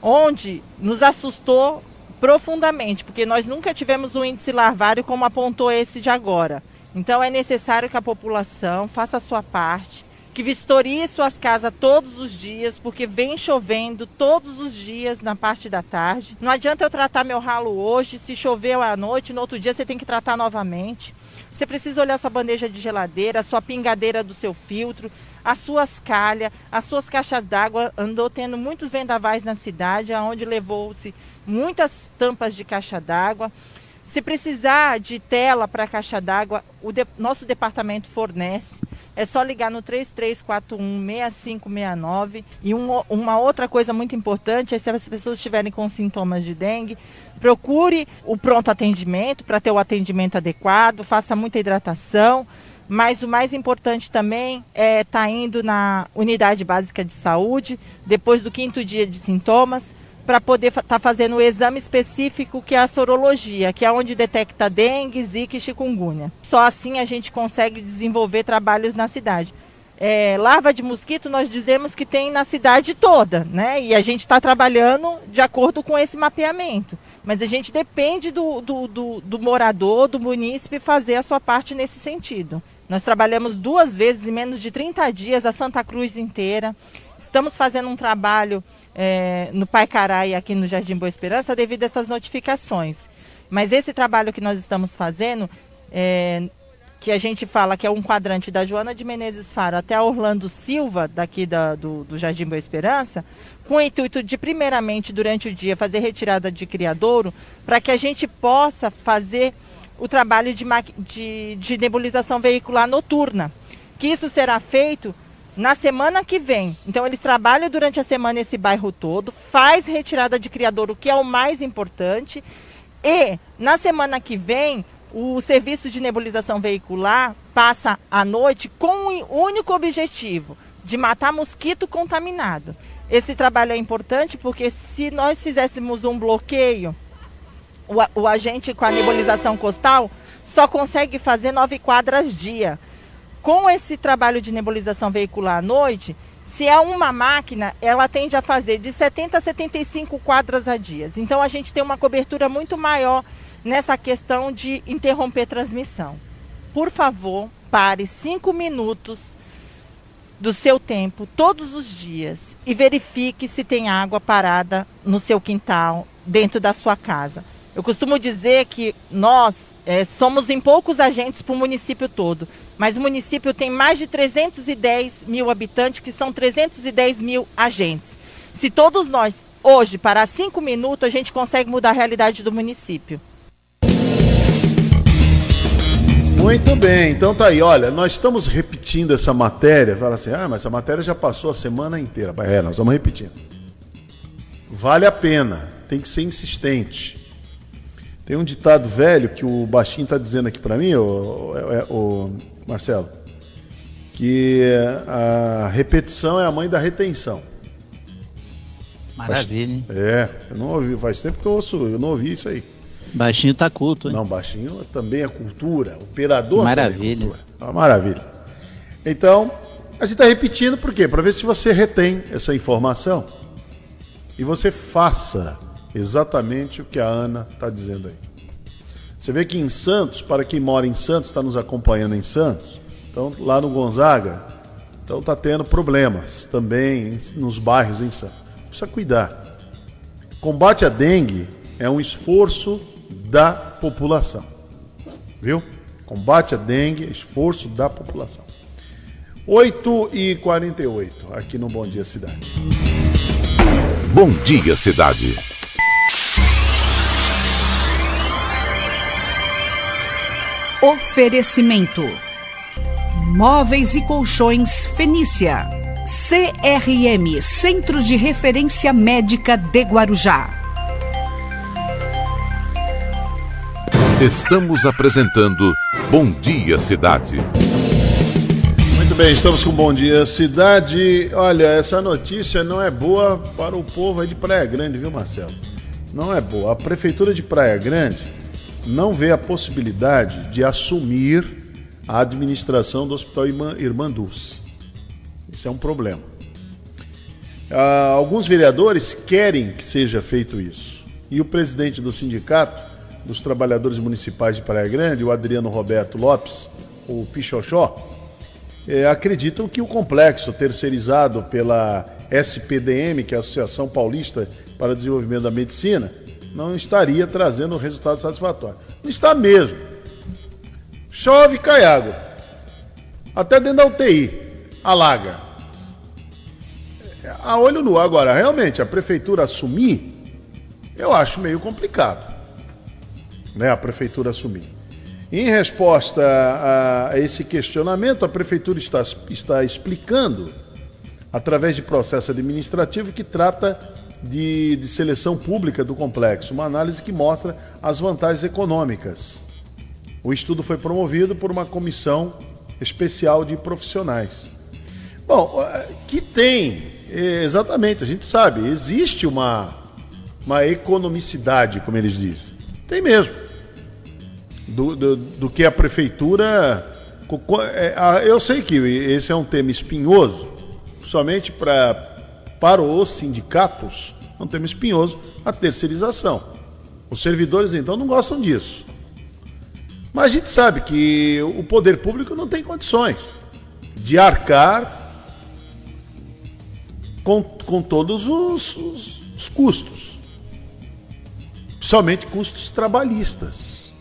onde nos assustou profundamente, porque nós nunca tivemos um índice larvário como apontou esse de agora. Então é necessário que a população faça a sua parte, que vistorie suas casas todos os dias, porque vem chovendo todos os dias na parte da tarde. Não adianta eu tratar meu ralo hoje, se chover à noite, no outro dia você tem que tratar novamente. Você precisa olhar sua bandeja de geladeira, sua pingadeira do seu filtro, as suas calhas, as suas caixas d'água. Andou tendo muitos vendavais na cidade, onde levou-se muitas tampas de caixa d'água. Se precisar de tela para caixa d'água, o de, nosso departamento fornece. É só ligar no 3341-6569. E um, uma outra coisa muito importante é se as pessoas estiverem com sintomas de dengue, procure o pronto atendimento para ter o atendimento adequado, faça muita hidratação. Mas o mais importante também é estar tá indo na unidade básica de saúde, depois do quinto dia de sintomas, para poder estar tá fazendo o exame específico que é a sorologia, que é onde detecta dengue, zika e chikungunya. Só assim a gente consegue desenvolver trabalhos na cidade. É, larva de mosquito nós dizemos que tem na cidade toda, né? E a gente está trabalhando de acordo com esse mapeamento. Mas a gente depende do, do, do, do morador, do munícipe fazer a sua parte nesse sentido. Nós trabalhamos duas vezes em menos de 30 dias a Santa Cruz inteira. Estamos fazendo um trabalho é, no Pai Carai aqui no Jardim Boa Esperança devido a essas notificações. Mas esse trabalho que nós estamos fazendo, é, que a gente fala que é um quadrante da Joana de Menezes Faro até a Orlando Silva, daqui da, do, do Jardim Boa Esperança, com o intuito de, primeiramente, durante o dia, fazer retirada de criadouro, para que a gente possa fazer o trabalho de, de, de nebulização veicular noturna. Que isso será feito na semana que vem. Então eles trabalham durante a semana esse bairro todo, faz retirada de criador, o que é o mais importante. E na semana que vem, o serviço de nebulização veicular passa à noite com o único objetivo de matar mosquito contaminado. Esse trabalho é importante porque se nós fizéssemos um bloqueio, o, o agente com a nebulização costal só consegue fazer nove quadras dia com esse trabalho de nebulização veicular à noite, se é uma máquina, ela tende a fazer de 70 a 75 quadras a dia. Então a gente tem uma cobertura muito maior nessa questão de interromper transmissão. Por favor, pare cinco minutos do seu tempo todos os dias e verifique se tem água parada no seu quintal, dentro da sua casa. Eu costumo dizer que nós é, somos em poucos agentes para o município todo, mas o município tem mais de 310 mil habitantes, que são 310 mil agentes. Se todos nós, hoje, parar cinco minutos, a gente consegue mudar a realidade do município. Muito bem, então tá aí. Olha, nós estamos repetindo essa matéria. Fala assim, ah, mas essa matéria já passou a semana inteira. É, nós vamos repetindo. Vale a pena, tem que ser insistente. Tem um ditado velho que o Baixinho está dizendo aqui para mim, o, o, Marcelo, que a repetição é a mãe da retenção. Maravilha, hein? É, eu não ouvi, faz tempo que eu ouço, eu não ouvi isso aí. Baixinho tá culto, hein? Não, baixinho também é cultura, operador maravilha. É cultura. Uma maravilha. Então, a gente está repetindo por quê? Para ver se você retém essa informação e você faça exatamente o que a Ana está dizendo aí. Você vê que em Santos, para quem mora em Santos, está nos acompanhando em Santos, então lá no Gonzaga, então está tendo problemas também nos bairros em Santos. Precisa cuidar. Combate à dengue é um esforço da população. Viu? Combate à dengue, esforço da população. 8 e 48 aqui no Bom Dia Cidade. Bom Dia Cidade. Oferecimento: Móveis e Colchões Fenícia. CRM Centro de Referência Médica de Guarujá. Estamos apresentando Bom Dia Cidade. Muito bem, estamos com Bom Dia Cidade. Olha, essa notícia não é boa para o povo aí de Praia Grande, viu, Marcelo? Não é boa. A Prefeitura de Praia Grande não vê a possibilidade de assumir a administração do Hospital Irmã Dulce. Isso é um problema. Ah, alguns vereadores querem que seja feito isso. E o presidente do sindicato dos trabalhadores municipais de Praia Grande, o Adriano Roberto Lopes, o Pichoxó, é, acreditam que o complexo terceirizado pela SPDM, que é a Associação Paulista para Desenvolvimento da Medicina, não estaria trazendo resultado satisfatório. Não está mesmo. Chove, cai água. Até dentro da UTI, alaga. A olho nu. Agora, realmente, a prefeitura assumir, eu acho meio complicado. Né, a prefeitura assumir. Em resposta a, a esse questionamento, a prefeitura está, está explicando, através de processo administrativo, que trata de, de seleção pública do complexo, uma análise que mostra as vantagens econômicas. O estudo foi promovido por uma comissão especial de profissionais. Bom, é, que tem, é, exatamente, a gente sabe, existe uma, uma economicidade, como eles dizem. Tem mesmo. Do, do, do que a prefeitura. É, eu sei que esse é um tema espinhoso, somente para para os sindicatos, é um tema espinhoso, a terceirização. Os servidores, então, não gostam disso. Mas a gente sabe que o poder público não tem condições de arcar com, com todos os, os, os custos. Somente custos trabalhistas.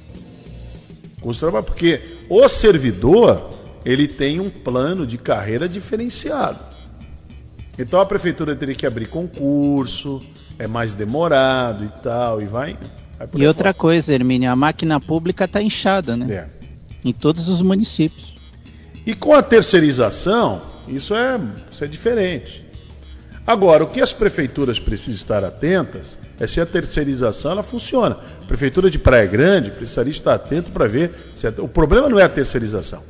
Custos porque o servidor ele tem um plano de carreira diferenciado. Então a prefeitura teria que abrir concurso, é mais demorado e tal, e vai. vai e outra fora. coisa, Hermínio, a máquina pública está inchada, né? É. Em todos os municípios. E com a terceirização, isso é, isso é diferente. Agora, o que as prefeituras precisam estar atentas é se a terceirização ela funciona. A prefeitura de Praia Grande precisaria estar atento para ver se a... o problema não é a terceirização,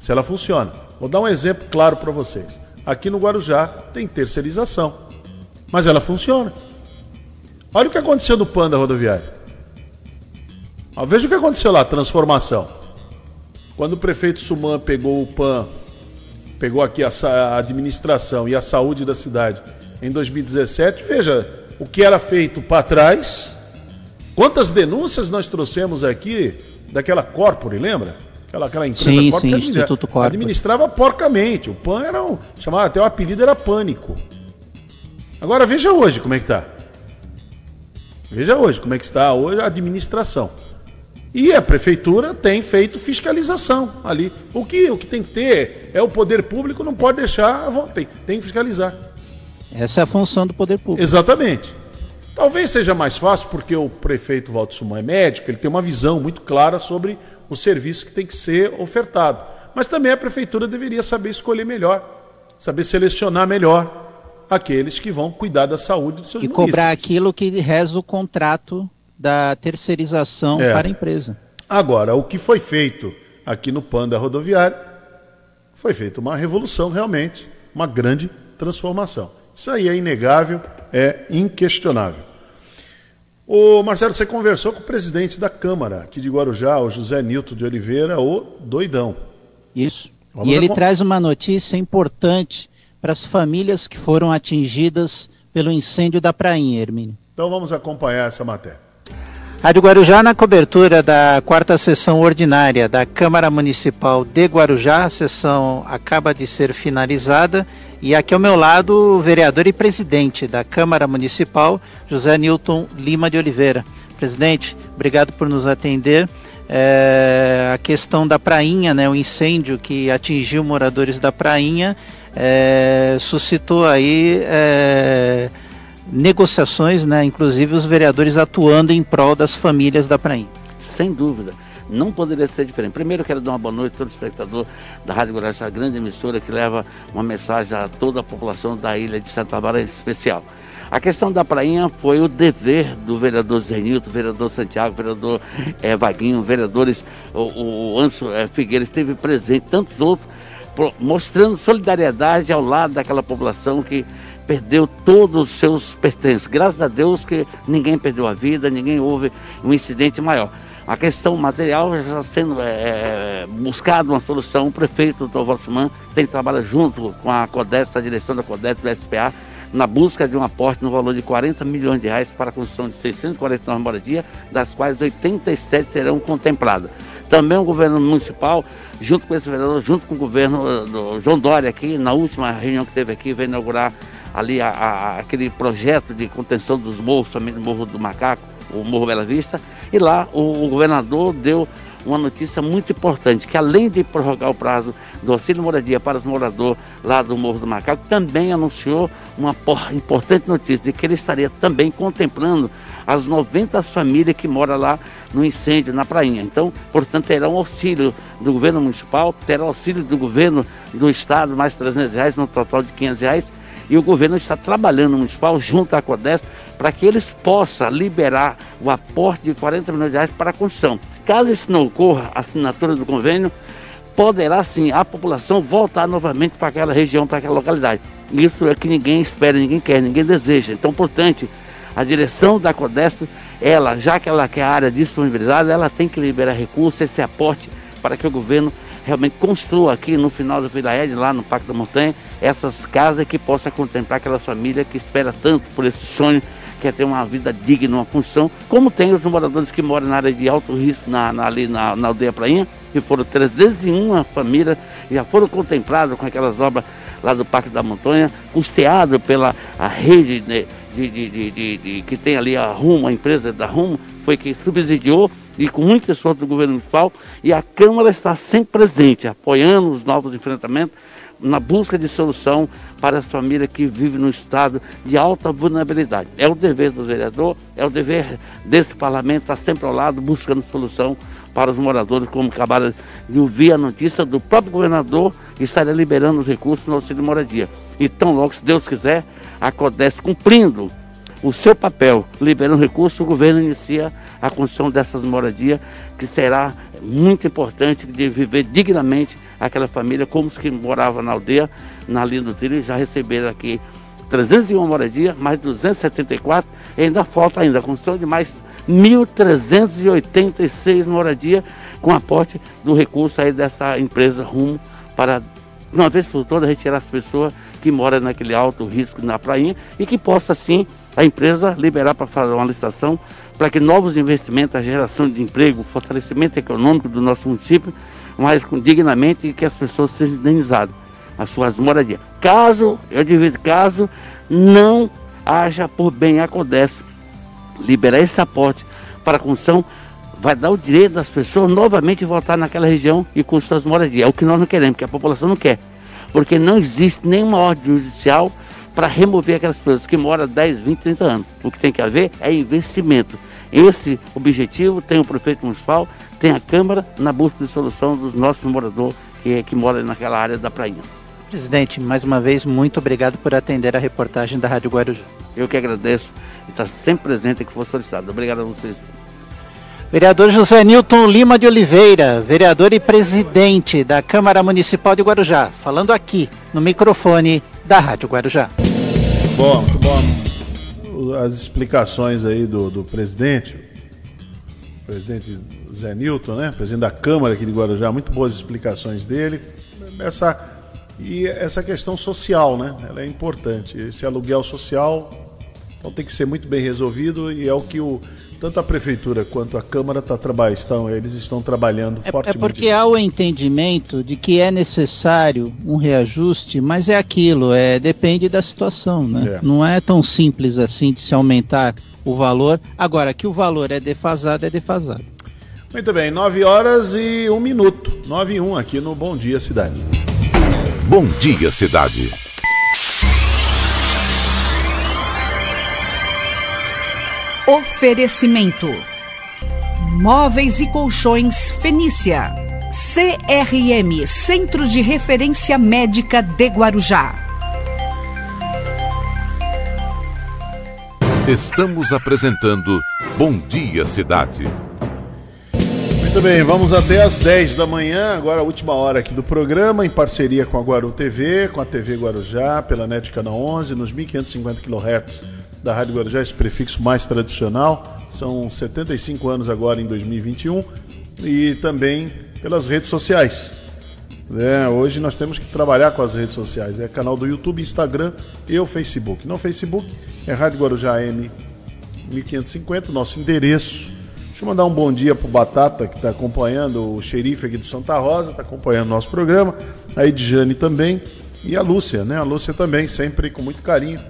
se ela funciona. Vou dar um exemplo claro para vocês. Aqui no Guarujá tem terceirização, mas ela funciona. Olha o que aconteceu no Panda Rodoviário. Veja o que aconteceu lá, transformação. Quando o prefeito Suman pegou o PAN, pegou aqui a, a administração e a saúde da cidade em 2017, veja o que era feito para trás. Quantas denúncias nós trouxemos aqui daquela Corpore, lembra? Aquela, aquela empresa sim, Corpore sim, Instituto Corpore. administrava porcamente. O PAN era um. Chamava, até o apelido era Pânico. Agora veja hoje como é que está. Veja hoje como é que está hoje a administração. E a prefeitura tem feito fiscalização ali. O que, o que tem que ter é o poder público não pode deixar, tem, tem que fiscalizar. Essa é a função do poder público. Exatamente. Talvez seja mais fácil porque o prefeito Walter Suman é médico, ele tem uma visão muito clara sobre o serviço que tem que ser ofertado. Mas também a prefeitura deveria saber escolher melhor, saber selecionar melhor aqueles que vão cuidar da saúde dos seus E cobrar aquilo que reza o contrato da terceirização É. para a empresa. Agora, o que foi feito aqui no Panda Rodoviário foi feita uma revolução realmente, uma grande transformação. Isso aí é inegável, é inquestionável. Ô Marcelo, você conversou com o presidente da Câmara aqui de Guarujá, o José Nilton de Oliveira, o doidão. Isso. Vamos e ele traz uma notícia importante para as famílias que foram atingidas pelo incêndio da Prainha, Hermínio. Então vamos acompanhar essa matéria. Rádio Guarujá, na cobertura da quarta sessão ordinária da Câmara Municipal de Guarujá, a sessão acaba de ser finalizada e aqui ao meu lado o vereador e presidente da Câmara Municipal, José Newton Lima de Oliveira. Presidente, obrigado por nos atender. É, a questão da prainha, né, o incêndio que atingiu moradores da prainha, é, suscitou aí é, negociações, né, inclusive os vereadores atuando em prol das famílias da prainha. sem dúvida. Não poderia ser diferente. Primeiro, quero dar uma boa noite a todo espectador da Rádio Guarujá, essa grande emissora que leva uma mensagem a toda a população da ilha de Santa Bárbara em especial. A questão da prainha foi o dever do vereador Zenilton, vereador Santiago, vereador eh, Vaguinho, vereadores, o, o Anso eh, Figueiredo esteve presente, tantos outros, mostrando solidariedade ao lado daquela população que perdeu todos os seus pertences. Graças a Deus que ninguém perdeu a vida, ninguém houve um incidente maior. A questão material já está sendo é, buscada uma solução. O prefeito, Dr. Valsman, tem trabalhado junto com a CODES, a direção da CODES do SPA, na busca de um aporte no valor de 40 milhões de reais para a construção de 649 moradias, das quais 87 serão contempladas. Também o governo municipal, junto com esse vereador, junto com o governo eh, do João Dória aqui, na última reunião que teve aqui, veio inaugurar ali a- a- aquele projeto de contenção dos morros, também do Morro do Macaco, o Morro Bela Vista, e lá o, o governador deu uma notícia muito importante, que além de prorrogar o prazo do auxílio moradia para os moradores lá do Morro do Macaco, também anunciou uma por- importante notícia de que ele estaria também contemplando as 90 famílias que moram lá no incêndio na prainha. Então, portanto, terá um auxílio do governo municipal, terá auxílio do governo do estado, mais 300 reais, no total de 500 reais, e o governo está trabalhando municipal junto à CODES para que eles possam liberar o aporte de 40 milhões de reais para a construção. Caso isso não ocorra, a assinatura do convênio, poderá sim a população voltar novamente para aquela região, para aquela localidade. Isso é que ninguém espera, ninguém quer, ninguém deseja. Então, portanto, a direção da CODESP, ela, já que ela quer a área disponibilizada, ela tem que liberar recursos, esse aporte, para que o governo realmente construa aqui no final da Vila Ed, lá no Parque da Montanha, essas casas que possa contemplar aquela família que espera tanto por esse sonho, que é ter uma vida digna, uma função, como tem os moradores que moram na área de alto risco, na, na- ali na, na aldeia Prainha, que foram 301 famílias, já foram contempladas com aquelas obras lá do Parque da Montanha, custeado pela a rede de, de- de- de- de- de- que tem ali a Rumo, a empresa da Rumo, foi que subsidiou e com muito esforço do governo municipal, e a Câmara está sempre presente, apoiando os novos enfrentamentos, na busca de solução para as famílias que vivem no estado de alta vulnerabilidade. É o dever do vereador, é o dever desse parlamento estar sempre ao lado, buscando solução para os moradores, como acabaram de ouvir a notícia do próprio governador estaria liberando os recursos no auxílio moradia. Então, logo, se Deus quiser, a CODES cumprindo o seu papel, liberando recursos, o governo inicia a construção dessas moradias, que será muito importante de viver dignamente aquela família, como os que moravam na aldeia, na linha do trilho, já receberam aqui 301 moradias, mais 274, e ainda falta ainda a construção de mais 1.386 moradia com aporte do recurso aí dessa empresa Rumo para, uma vez por todas, retirar as pessoas que moram naquele alto risco na prainha e que possa, sim, a empresa liberar para fazer uma licitação para que novos investimentos, a geração de emprego, fortalecimento econômico do nosso município, mas dignamente e que as pessoas sejam indenizadas as suas moradias. Caso, eu divido, caso não haja por bem acontece, liberar esse aporte para a construção, vai dar o direito das pessoas novamente voltar naquela região e com suas moradias. É o que nós não queremos, que a população não quer. Porque não existe nenhuma ordem judicial para remover aquelas pessoas que moram 10, 20, 30 anos. O que tem que haver é investimento. Esse objetivo tem o prefeito municipal, tem a Câmara na busca de solução dos nossos moradores que, que moram naquela área da prainha. Presidente, mais uma vez, muito obrigado por atender a reportagem da Rádio Guarujá. Eu que agradeço e estar sempre presente que for solicitado. Obrigado a vocês. Vereador José Nilton Lima de Oliveira, vereador e presidente da Câmara Municipal de Guarujá, falando aqui no microfone da Rádio Guarujá. Bom, muito bom. As explicações aí do, do presidente, presidente Zé Nilton, né? Presidente da Câmara aqui de Guarujá, muito boas explicações dele. Essa, e essa questão social, né? Ela é importante. Esse aluguel social então tem que ser muito bem resolvido e é o que o, tanto a prefeitura quanto a Câmara tá trabalhando, estão, eles estão trabalhando é, fortemente. É porque há o entendimento de que é necessário um reajuste, mas é aquilo, é depende da situação, né? É. Não é tão simples assim de se aumentar o valor. Agora, que o valor é defasado, é defasado. Muito bem, 9 horas e 1 minuto. 9 e 1 aqui no Bom Dia Cidade. Bom Dia Cidade. Oferecimento: Móveis e Colchões Fenícia. CRM Centro de Referência Médica de Guarujá. Estamos apresentando Bom Dia Cidade. Muito bem, vamos até às 10 da manhã, agora a última hora aqui do programa, em parceria com a Guaru TV, com a TV Guarujá, pela NET Canal 11, nos 1550 kHz da Rádio Guarujá, esse prefixo mais tradicional. São 75 anos agora em 2021 e também pelas redes sociais. É, hoje nós temos que trabalhar com as redes sociais. É canal do YouTube, Instagram e o Facebook. No Facebook é Rádio Guarujá M 1550, nosso endereço. Deixa eu mandar um bom dia pro Batata, que está acompanhando, o xerife aqui do Santa Rosa, está acompanhando o nosso programa. A Edjane também. E a Lúcia, né? A Lúcia também, sempre com muito carinho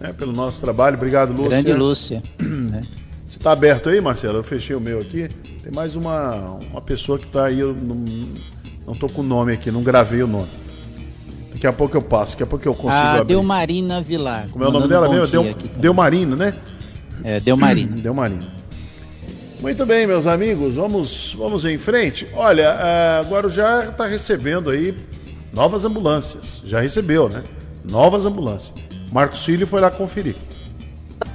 né, pelo nosso trabalho. Obrigado, Lúcia. Grande Lúcia. É. Você está aberto aí, Marcelo? Eu fechei o meu aqui. Tem mais uma, uma pessoa que está aí, eu não, não tô com o nome aqui, não gravei o nome. Daqui a pouco eu passo, daqui a pouco eu consigo ah, abrir. Delmarina Vilar. Como é o nome dela mesmo? Deu, Delmarino, né? É, Delmarino. Delmarino. Muito bem, meus amigos, vamos, vamos em frente. Olha, uh, Guarujá está recebendo aí novas ambulâncias. Já recebeu, né? Novas ambulâncias. Marcos Filho foi lá conferir.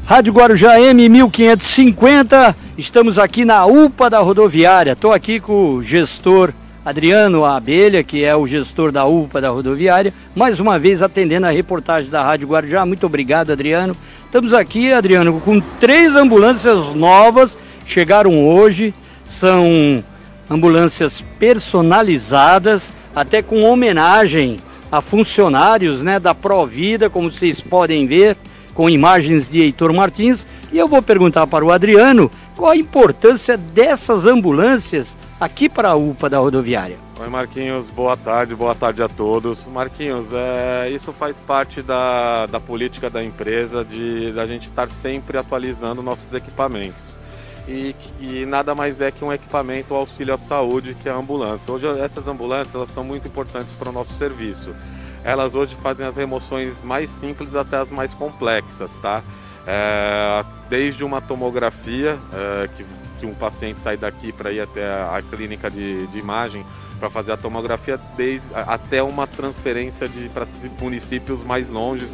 Rádio Guarujá M 1550, estamos aqui na UPA da rodoviária. Estou aqui com o gestor Adriano Abelha, que é o gestor da UPA da rodoviária, mais uma vez atendendo a reportagem da Rádio Guarujá. Muito obrigado, Adriano. Estamos aqui, Adriano, com três ambulâncias novas, chegaram hoje, são ambulâncias personalizadas, até com homenagem a funcionários né, da Provida, como vocês podem ver, com imagens de Heitor Martins. E eu vou perguntar para o Adriano qual a importância dessas ambulâncias aqui para a UPA da rodoviária. Oi Marquinhos, boa tarde, boa tarde a todos. Marquinhos, é, isso faz parte da, da política da empresa de da gente estar sempre atualizando nossos equipamentos e, e, nada mais é que um equipamento auxílio à saúde, que é a ambulância. Hoje essas ambulâncias elas são muito importantes para o nosso serviço. Elas hoje fazem as remoções mais simples até as mais complexas, tá? É, desde uma tomografia, é, que, que, um paciente sai daqui para ir até a, a clínica de, de imagem para fazer a tomografia, desde, até uma transferência para municípios mais longe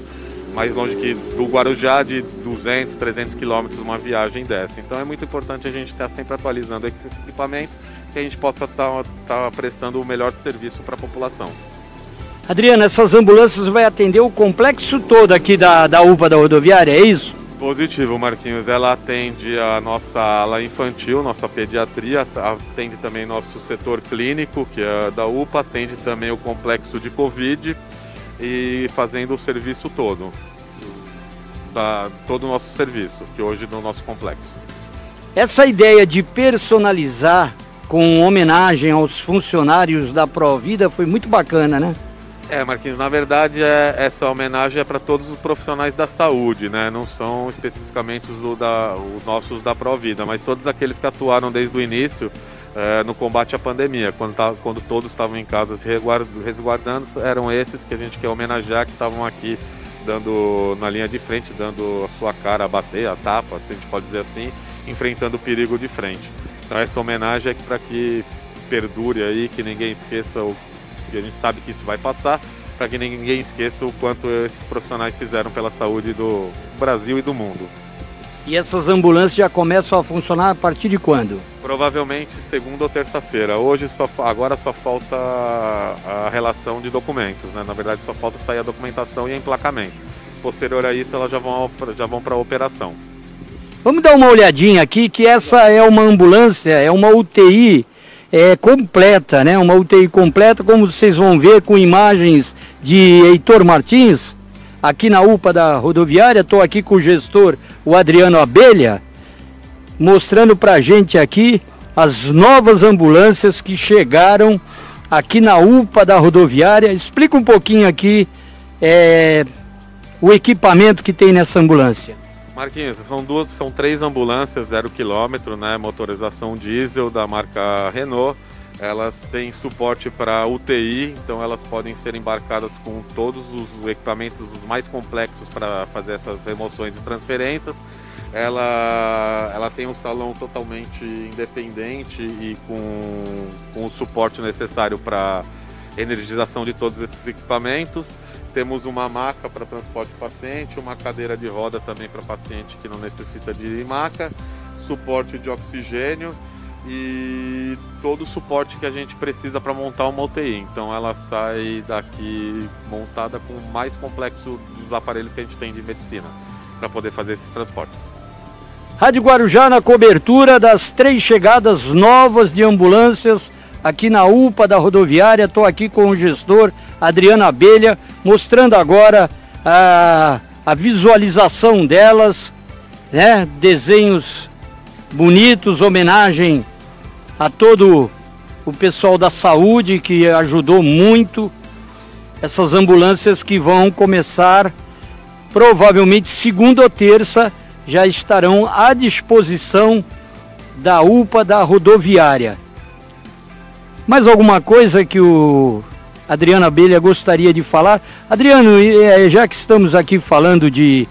mais longe que do Guarujá, de 200, 300 quilômetros, uma viagem dessa. Então é muito importante a gente estar sempre atualizando esse equipamento, que a gente possa estar, estar prestando o melhor serviço para a população. Adriana, essas ambulâncias vai atender o complexo todo aqui da, da UPA da rodoviária, é isso? Positivo, Marquinhos. Ela atende a nossa ala infantil, nossa pediatria, atende também nosso setor clínico, que é da UPA, atende também o complexo de Covid e fazendo o serviço todo, da, todo o nosso serviço, que hoje no nosso complexo. Essa ideia de personalizar com homenagem aos funcionários da Provida foi muito bacana, né? É, Marquinhos, na verdade é, essa homenagem é para todos os profissionais da saúde, né? Não são especificamente os, da, os nossos da Provida, mas todos aqueles que atuaram desde o início é, no combate à pandemia, quando, tá, quando todos estavam em casa se resguardando, eram esses que a gente quer homenagear, que estavam aqui dando na linha de frente, dando a sua cara a bater, a tapa, se a gente pode dizer assim, enfrentando o perigo de frente. Então essa homenagem é para que perdure aí, que ninguém esqueça o que a gente sabe que isso vai passar, para que ninguém esqueça o quanto esses profissionais fizeram pela saúde do Brasil e do mundo. E essas ambulâncias já começam a funcionar a partir de quando? Provavelmente segunda ou terça-feira. Hoje só agora só falta a relação de documentos, né? Na verdade só falta sair a documentação e a emplacamento. Posterior a isso elas já vão já vão para a operação. Vamos dar uma olhadinha aqui que essa é uma ambulância, é uma UTI é, completa, né? Uma UTI completa, como vocês vão ver com imagens de Heitor Martins, aqui na UPA da rodoviária. Estou aqui com o gestor, o Adriano Abelha, mostrando para a gente aqui as novas ambulâncias que chegaram aqui na UPA da rodoviária. Explica um pouquinho aqui é, o equipamento que tem nessa ambulância. Marquinhos, são duas, são três ambulâncias zero quilômetro, né, motorização diesel da marca Renault. Elas têm suporte para UTI, então elas podem ser embarcadas com todos os equipamentos os mais complexos para fazer essas remoções e transferências. Ela, ela tem um salão totalmente independente e com, com o suporte necessário para energização de todos esses equipamentos. Temos uma maca para transporte paciente, uma cadeira de roda também para paciente que não necessita de maca, suporte de oxigênio e todo o suporte que a gente precisa para montar uma UTI. Então ela sai daqui montada com o mais complexo dos aparelhos que a gente tem de medicina para poder fazer esses transportes. Rádio Guarujá na cobertura das três chegadas novas de ambulâncias aqui na UPA da rodoviária. Estou aqui com o gestor Adriano Abelha, mostrando agora a, a visualização delas, né? desenhos bonitos, homenagem a todo o pessoal da saúde que ajudou muito. Essas ambulâncias que vão começar provavelmente segunda ou terça já estarão à disposição da UPA da rodoviária. Mais alguma coisa que o Adriano Abelha gostaria de falar? Adriano, é, já que estamos aqui falando de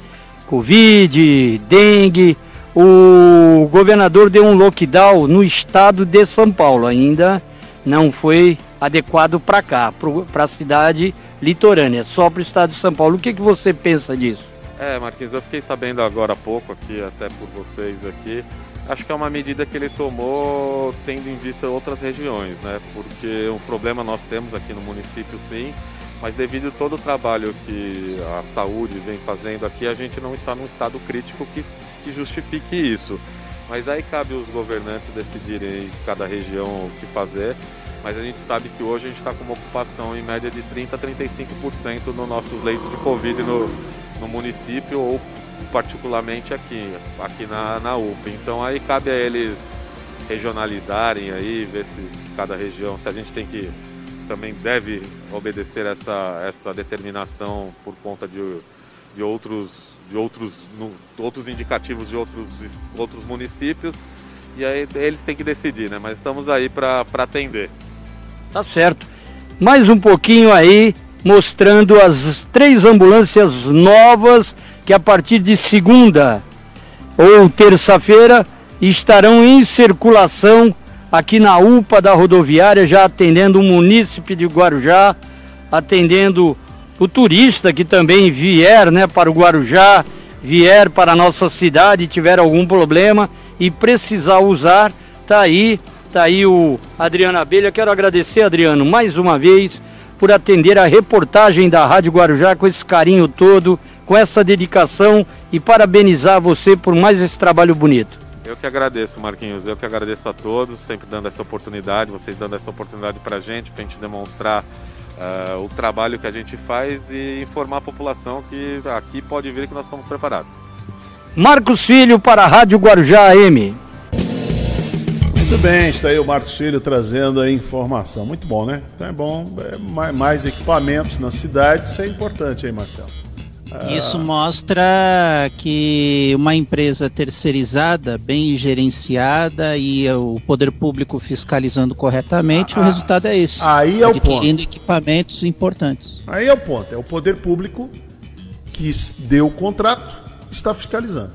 Covid, dengue, o governador deu um lockdown no estado de São Paulo. Ainda não foi adequado para cá, para a cidade litorânea, só para o estado de São Paulo. O que, que você pensa disso? É, Marquinhos, eu fiquei sabendo agora há pouco aqui, até por vocês aqui, acho que é uma medida que ele tomou tendo em vista outras regiões, né? Porque o problema nós temos aqui no município sim, mas devido a todo o trabalho que a saúde vem fazendo aqui, a gente não está num estado crítico que, que justifique isso. Mas aí cabe os governantes decidirem em cada região o que fazer. Mas a gente sabe que hoje a gente está com uma ocupação em média de 30% a 35% nos nossos leitos de Covid no, no município ou particularmente aqui, aqui na, na UPA. Então aí cabe a eles regionalizarem aí, ver se cada região, se a gente tem que também deve obedecer essa, essa determinação por conta de, de outros de outros, no, outros indicativos de outros, outros municípios e aí eles têm que decidir, né? Mas estamos aí para atender. Tá certo. Mais um pouquinho aí mostrando as três ambulâncias novas que a partir de segunda ou terça-feira estarão em circulação aqui na UPA da rodoviária, já atendendo o munícipe de Guarujá, atendendo o turista que também vier né, para o Guarujá, vier para a nossa cidade, tiver algum problema e precisar usar, tá aí, tá aí o Adriano Abelha. Quero agradecer, Adriano, mais uma vez por atender a reportagem da Rádio Guarujá com esse carinho todo, com essa dedicação e parabenizar você por mais esse trabalho bonito. Eu que agradeço, Marquinhos. Eu que agradeço a todos, sempre dando essa oportunidade, vocês dando essa oportunidade para a gente, para a gente demonstrar uh, o trabalho que a gente faz e informar a população que aqui pode vir que nós estamos preparados. Marcos Filho para a Rádio Guarujá AM. Muito bem, está aí o Marcos Filho trazendo a informação. Muito bom, né? Então é bom, é, mais equipamentos na cidade, isso é importante aí, Marcelo. Ah. Isso mostra que uma empresa terceirizada, bem gerenciada e o poder público fiscalizando corretamente, ah, o resultado é esse. Aí é o ponto. Adquirindo equipamentos importantes. Aí é o ponto. É o poder público que deu o contrato, está fiscalizando.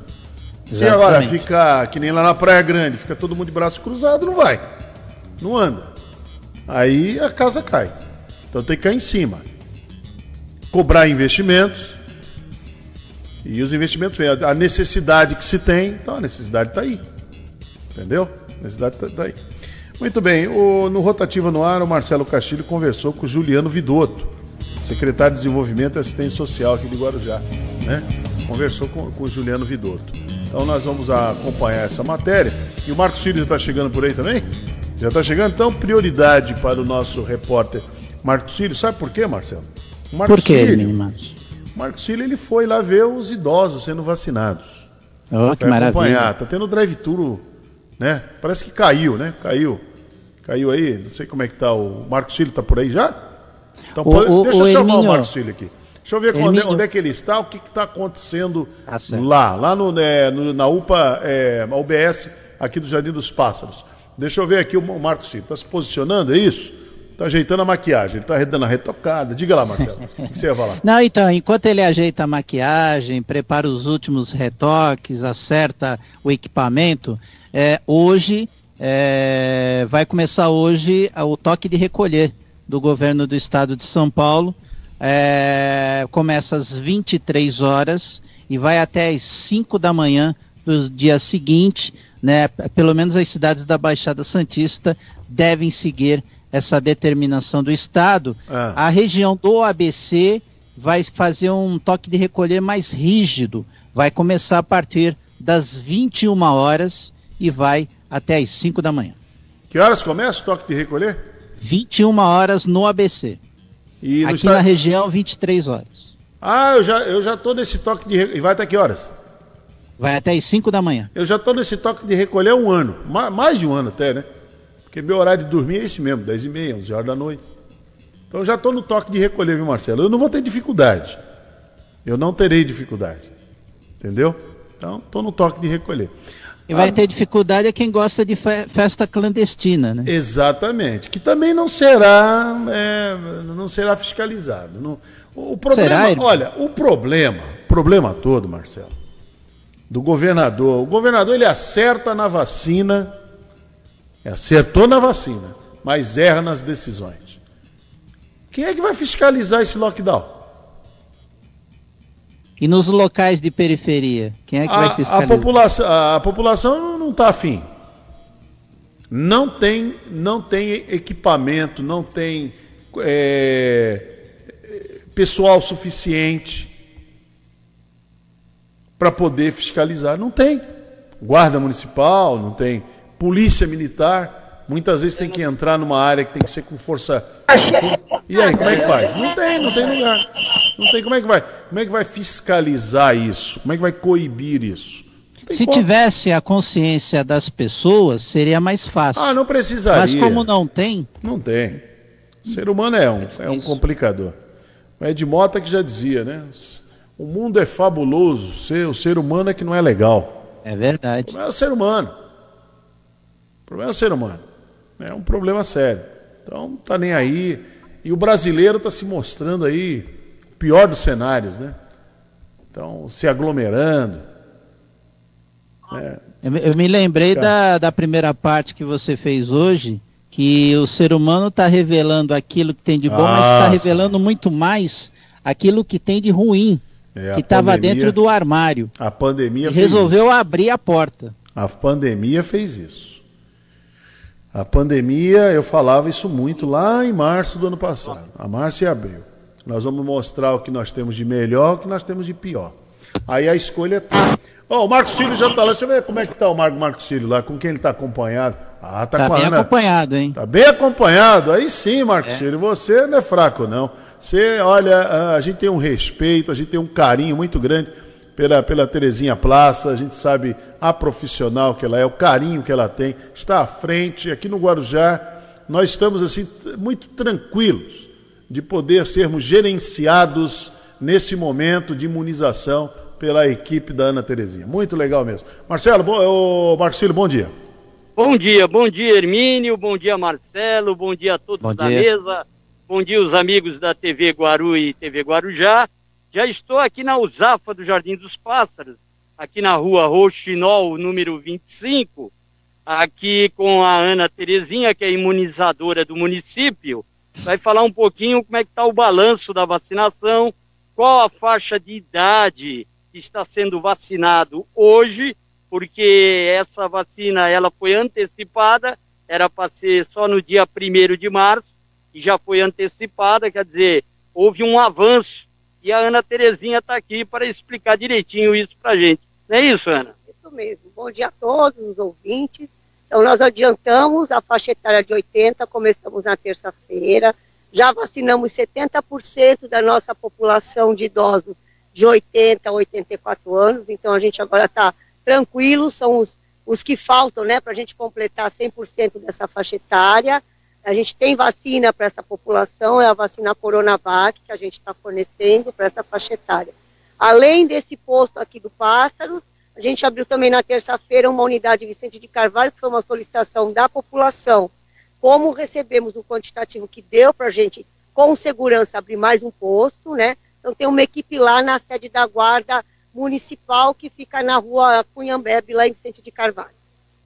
Exatamente. Se agora ficar que nem lá na Praia Grande, fica todo mundo de braço cruzado, não vai. Não anda. Aí a casa cai. Então tem que cair em cima. Cobrar investimentos, e os investimentos vêm, a necessidade que se tem, então a necessidade está aí. Entendeu? A necessidade está tá aí. Muito bem, o, no Rotativa no Ar, o Marcelo Castilho conversou com o Juliano Vidotto, secretário de Desenvolvimento e Assistência Social aqui de Guarujá. Né? Conversou com, com o Juliano Vidotto. Então nós vamos acompanhar essa matéria. E o Marcos Filho já está chegando por aí também? Já está chegando? Então, prioridade para o nosso repórter Marcos Filho. Sabe por quê, Marcelo? Marcos por quê, Filho, Marcos Filho ele foi lá ver os idosos sendo vacinados. Oh, que maravilha. Acompanhar. Tá tendo drive-thru, né? Parece que caiu, né? Caiu. Caiu aí, não sei como é que tá. O Marcos Filho tá por aí já? Então, o, pode... o, deixa eu chamar Herminho. o Marcos Filho aqui. Deixa eu ver onde, onde, é que ele está, o que está acontecendo ah, lá, lá no, né, no, na UPA, é, UBS, aqui do Jardim dos Pássaros. Deixa eu ver aqui o Marcos Filho. Está se posicionando, é isso? Tá ajeitando a maquiagem, ele tá dando a retocada. Diga lá, Marcelo, o que você ia falar? Não, então, enquanto ele ajeita a maquiagem, prepara os últimos retoques, acerta o equipamento, é, hoje, é, vai começar hoje o toque de recolher do governo do estado de São Paulo. É, começa às 23 horas e vai até às 5 da manhã do dia seguinte, né? Pelo menos as cidades da Baixada Santista devem seguir essa determinação do Estado, ah. a região do ABC vai fazer um toque de recolher mais rígido. Vai começar a partir das 21 horas e vai até as 5 da manhã. Que horas começa o toque de recolher? 21 horas no ABC. E no Aqui estado... na região, 23 horas. Ah, eu já, eu já tô nesse toque de recolher. E vai até que horas? Vai até as 5 da manhã. Eu já tô nesse toque de recolher há um ano. Mais de um ano até, né? Porque meu horário de dormir é esse mesmo, 10 e meia, 11 horas da noite. Então eu já estou no toque de recolher, viu, Marcelo? Eu não vou ter dificuldade. Eu não terei dificuldade. Entendeu? Então, estou no toque de recolher. E vai ah, ter dificuldade é quem gosta de festa clandestina, né? Exatamente. Que também não será, é, não será fiscalizado. Não, o problema, será, olha, o problema, problema todo, Marcelo, do governador. O governador ele acerta na vacina acertou na vacina, mas erra nas decisões. Quem é que vai fiscalizar esse lockdown? E nos locais de periferia, quem é que a, vai fiscalizar? A população, a população não está afim. Não tem, não tem equipamento, não tem é, pessoal suficiente para poder fiscalizar. Não tem. Guarda municipal, não tem polícia militar, muitas vezes tem que entrar numa área que tem que ser com força. E aí, como é que faz? Não tem, não tem lugar. Não tem como é que vai? Como é que vai fiscalizar isso? Como é que vai coibir isso? Se como. tivesse a consciência das pessoas, seria mais fácil. Ah, não precisaria. Mas como não tem? Não tem. O ser humano é um, é um complicador. O Ed Mota que já dizia, né? O mundo é fabuloso, o ser humano é que não é legal. É verdade. Não é o ser humano. O problema é o ser humano. É um problema sério. Então, não está nem aí. E o brasileiro está se mostrando aí o pior dos cenários, né? Então, se aglomerando. Né? Eu, eu, me lembrei da, da primeira parte que você fez hoje, que o ser humano está revelando aquilo que tem de bom, mas está revelando muito mais aquilo que tem de ruim, é, que estava dentro do armário. A pandemia resolveu isso. abrir a porta. A pandemia fez isso. A pandemia, eu falava isso muito lá em março do ano passado, a março e abril. Nós vamos mostrar o que nós temos de melhor, o que nós temos de pior. Aí a escolha é tua. Ó, o Marcos Cílio já tá lá. Deixa eu ver como é que tá o Marco Marcos Cílio lá, com quem ele tá acompanhado. Ah, tá, Tá com a bem Ana. acompanhado, hein? Tá bem acompanhado. Aí sim, Marcos Cílio, você não é fraco, não. Você, olha, a gente tem um respeito, a gente tem um carinho muito grande pela, pela Terezinha Plaça, a gente sabe a profissional que ela é, o carinho que ela tem, está à frente. Aqui no Guarujá, nós estamos assim, muito tranquilos de poder sermos gerenciados nesse momento de imunização pela equipe da Ana Terezinha. Muito legal mesmo. Marcelo, bom, ô, Marcos bom dia. Bom dia, bom dia Hermínio, bom dia Marcelo, bom dia a todos Bom da dia. mesa, bom dia os amigos da TV Guaru e TV Guarujá. Já estou aqui na Usafa do Jardim dos Pássaros, aqui na rua Roxinol, número 25, aqui com a Ana Terezinha, que é imunizadora do município. Vai falar um pouquinho como é que está o balanço da vacinação, qual a faixa de idade que está sendo vacinado hoje, porque essa vacina ela foi antecipada, era para ser só no dia 1 de março, e já foi antecipada, quer dizer, houve um avanço, e a Ana Terezinha está aqui para explicar direitinho isso para a gente. Não é isso, Ana? Isso mesmo. Bom dia a todos os ouvintes. Então, nós adiantamos a faixa etária de 80, começamos na terça-feira. Já vacinamos 70% da nossa população de idosos de 80 a 84 anos. Então, a gente agora está tranquilo, são os, os que faltam, né, para a gente completar 100% dessa faixa etária. A gente tem vacina para essa população, é a vacina Coronavac, que a gente está fornecendo para essa faixa etária. Além desse posto aqui do Pássaros, a gente abriu também na terça-feira uma unidade Vicente de Carvalho, que foi uma solicitação da população. Como recebemos o quantitativo que deu para a gente, com segurança, abrir mais um posto, né? Então tem uma equipe lá na sede da Guarda Municipal, que fica na rua Cunhambebe, lá em Vicente de Carvalho.